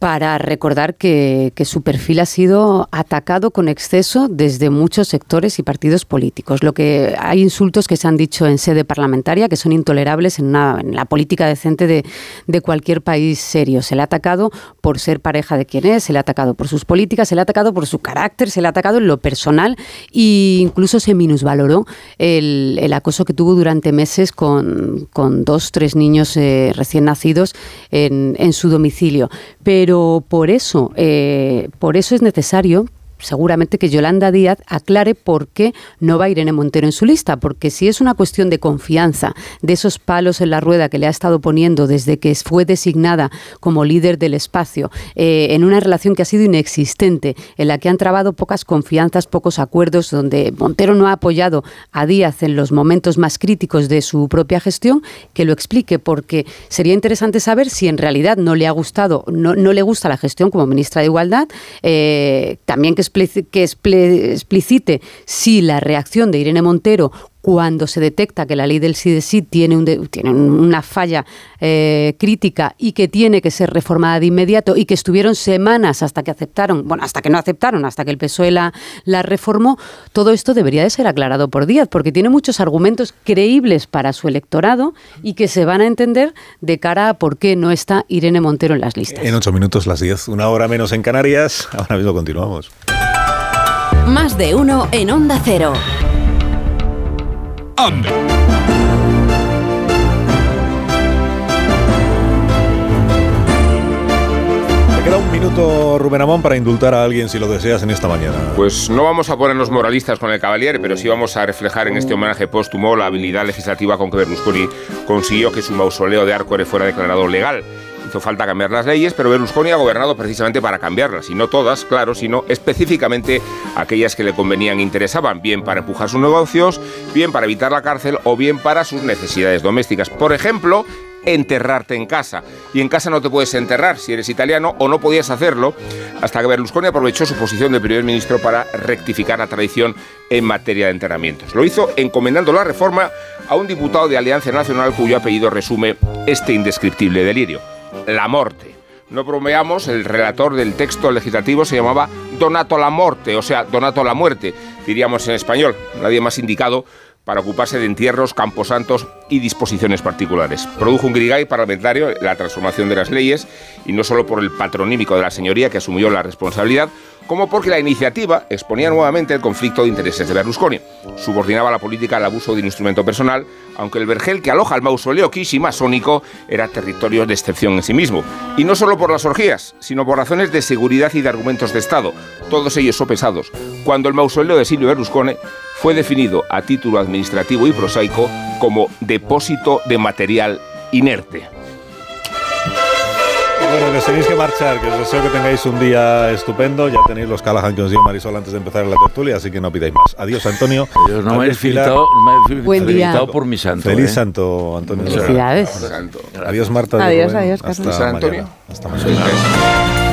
para recordar que, su perfil ha sido atacado con exceso desde muchos sectores y partidos políticos. Lo que hay insultos que se han dicho en sede parlamentaria que son intolerables en, la política decente de, cualquier país serio. Se le ha atacado por ser pareja de quien es, se le ha atacado por sus políticas, se le ha atacado por su carácter, se le ha atacado en lo personal e incluso se minusvaloró el, acoso que tuvo durante meses con, dos, tres niños eh, recién nacidos en, en su domicilio. Pero por eso, eh, por eso es necesario seguramente que Yolanda Díaz aclare por qué no va Irene Montero en su lista, porque si es una cuestión de confianza, de esos palos en la rueda que le ha estado poniendo desde que fue designada como líder del espacio, eh, en una relación que ha sido inexistente, en la que han trabado pocas confianzas, pocos acuerdos, donde Montero no ha apoyado a Díaz en los momentos más críticos de su propia gestión, que lo explique, porque sería interesante saber si en realidad no le ha gustado, no, no le gusta la gestión como ministra de Igualdad, eh, también que que explicite si la reacción de Irene Montero cuando se detecta que la ley del sí de sí tiene, un tiene una falla eh, crítica y que tiene que ser reformada de inmediato y que estuvieron semanas hasta que aceptaron, bueno, hasta que no aceptaron, hasta que el PSOE la, la reformó, todo esto debería de ser aclarado por Díaz, porque tiene muchos argumentos creíbles para su electorado y que se van a entender de cara a por qué no está Irene Montero en las listas. En ocho minutos las diez, una hora menos en Canarias, ahora mismo continuamos. Más de uno en Onda Cero. ¡Ande! Te queda un minuto, Rubén Amón, para indultar a alguien si lo deseas en esta mañana. Pues no vamos a ponernos moralistas con el Cavalier, pero sí vamos a reflejar en este homenaje póstumo la habilidad legislativa con que Berlusconi consiguió que su mausoleo de Arcore fuera declarado legal falta cambiar las leyes, pero Berlusconi ha gobernado precisamente para cambiarlas, y no todas, claro, sino específicamente aquellas que le convenían e interesaban, bien para empujar sus negocios, bien para evitar la cárcel o bien para sus necesidades domésticas. Por ejemplo, enterrarte en casa. Y en casa no te puedes enterrar si eres italiano o no podías hacerlo hasta que Berlusconi aprovechó su posición de primer ministro para rectificar la tradición en materia de enterramientos. Lo hizo encomendando la reforma a un diputado de Alianza Nacional cuyo apellido resume este indescriptible delirio la Morte. No bromeamos, el relator del texto legislativo se llamaba Donato la Morte, o sea, Donato la Muerte, diríamos en español. Nadie más indicado para ocuparse de entierros, camposantos y disposiciones particulares. Produjo un grigay parlamentario la transformación de las leyes y no solo por el patronímico de la señoría que asumió la responsabilidad, como porque la iniciativa exponía nuevamente el conflicto de intereses de Berlusconi. Subordinaba la política al abuso de un instrumento personal, aunque el vergel que aloja el mausoleo Kishi masónico era territorio de excepción en sí mismo. Y no solo por las orgías, sino por razones de seguridad y de argumentos de Estado, todos ellos sopesados, cuando el mausoleo de Silvio Berlusconi fue definido a título administrativo y prosaico como depósito de material inerte. Bueno, que tenéis que marchar, que os deseo que tengáis un día estupendo. Ya tenéis los Callahan que os dio Marisol antes de empezar la tertulia, así que no pidáis más. Adiós, Antonio. Adiós, no me he felicitado, Buen día. por mi santo. Feliz ¿eh? santo, Antonio. Felicidades. Adiós, Marta. Adiós, adiós, Carlos. Hasta Antonio. mañana. Hasta mañana.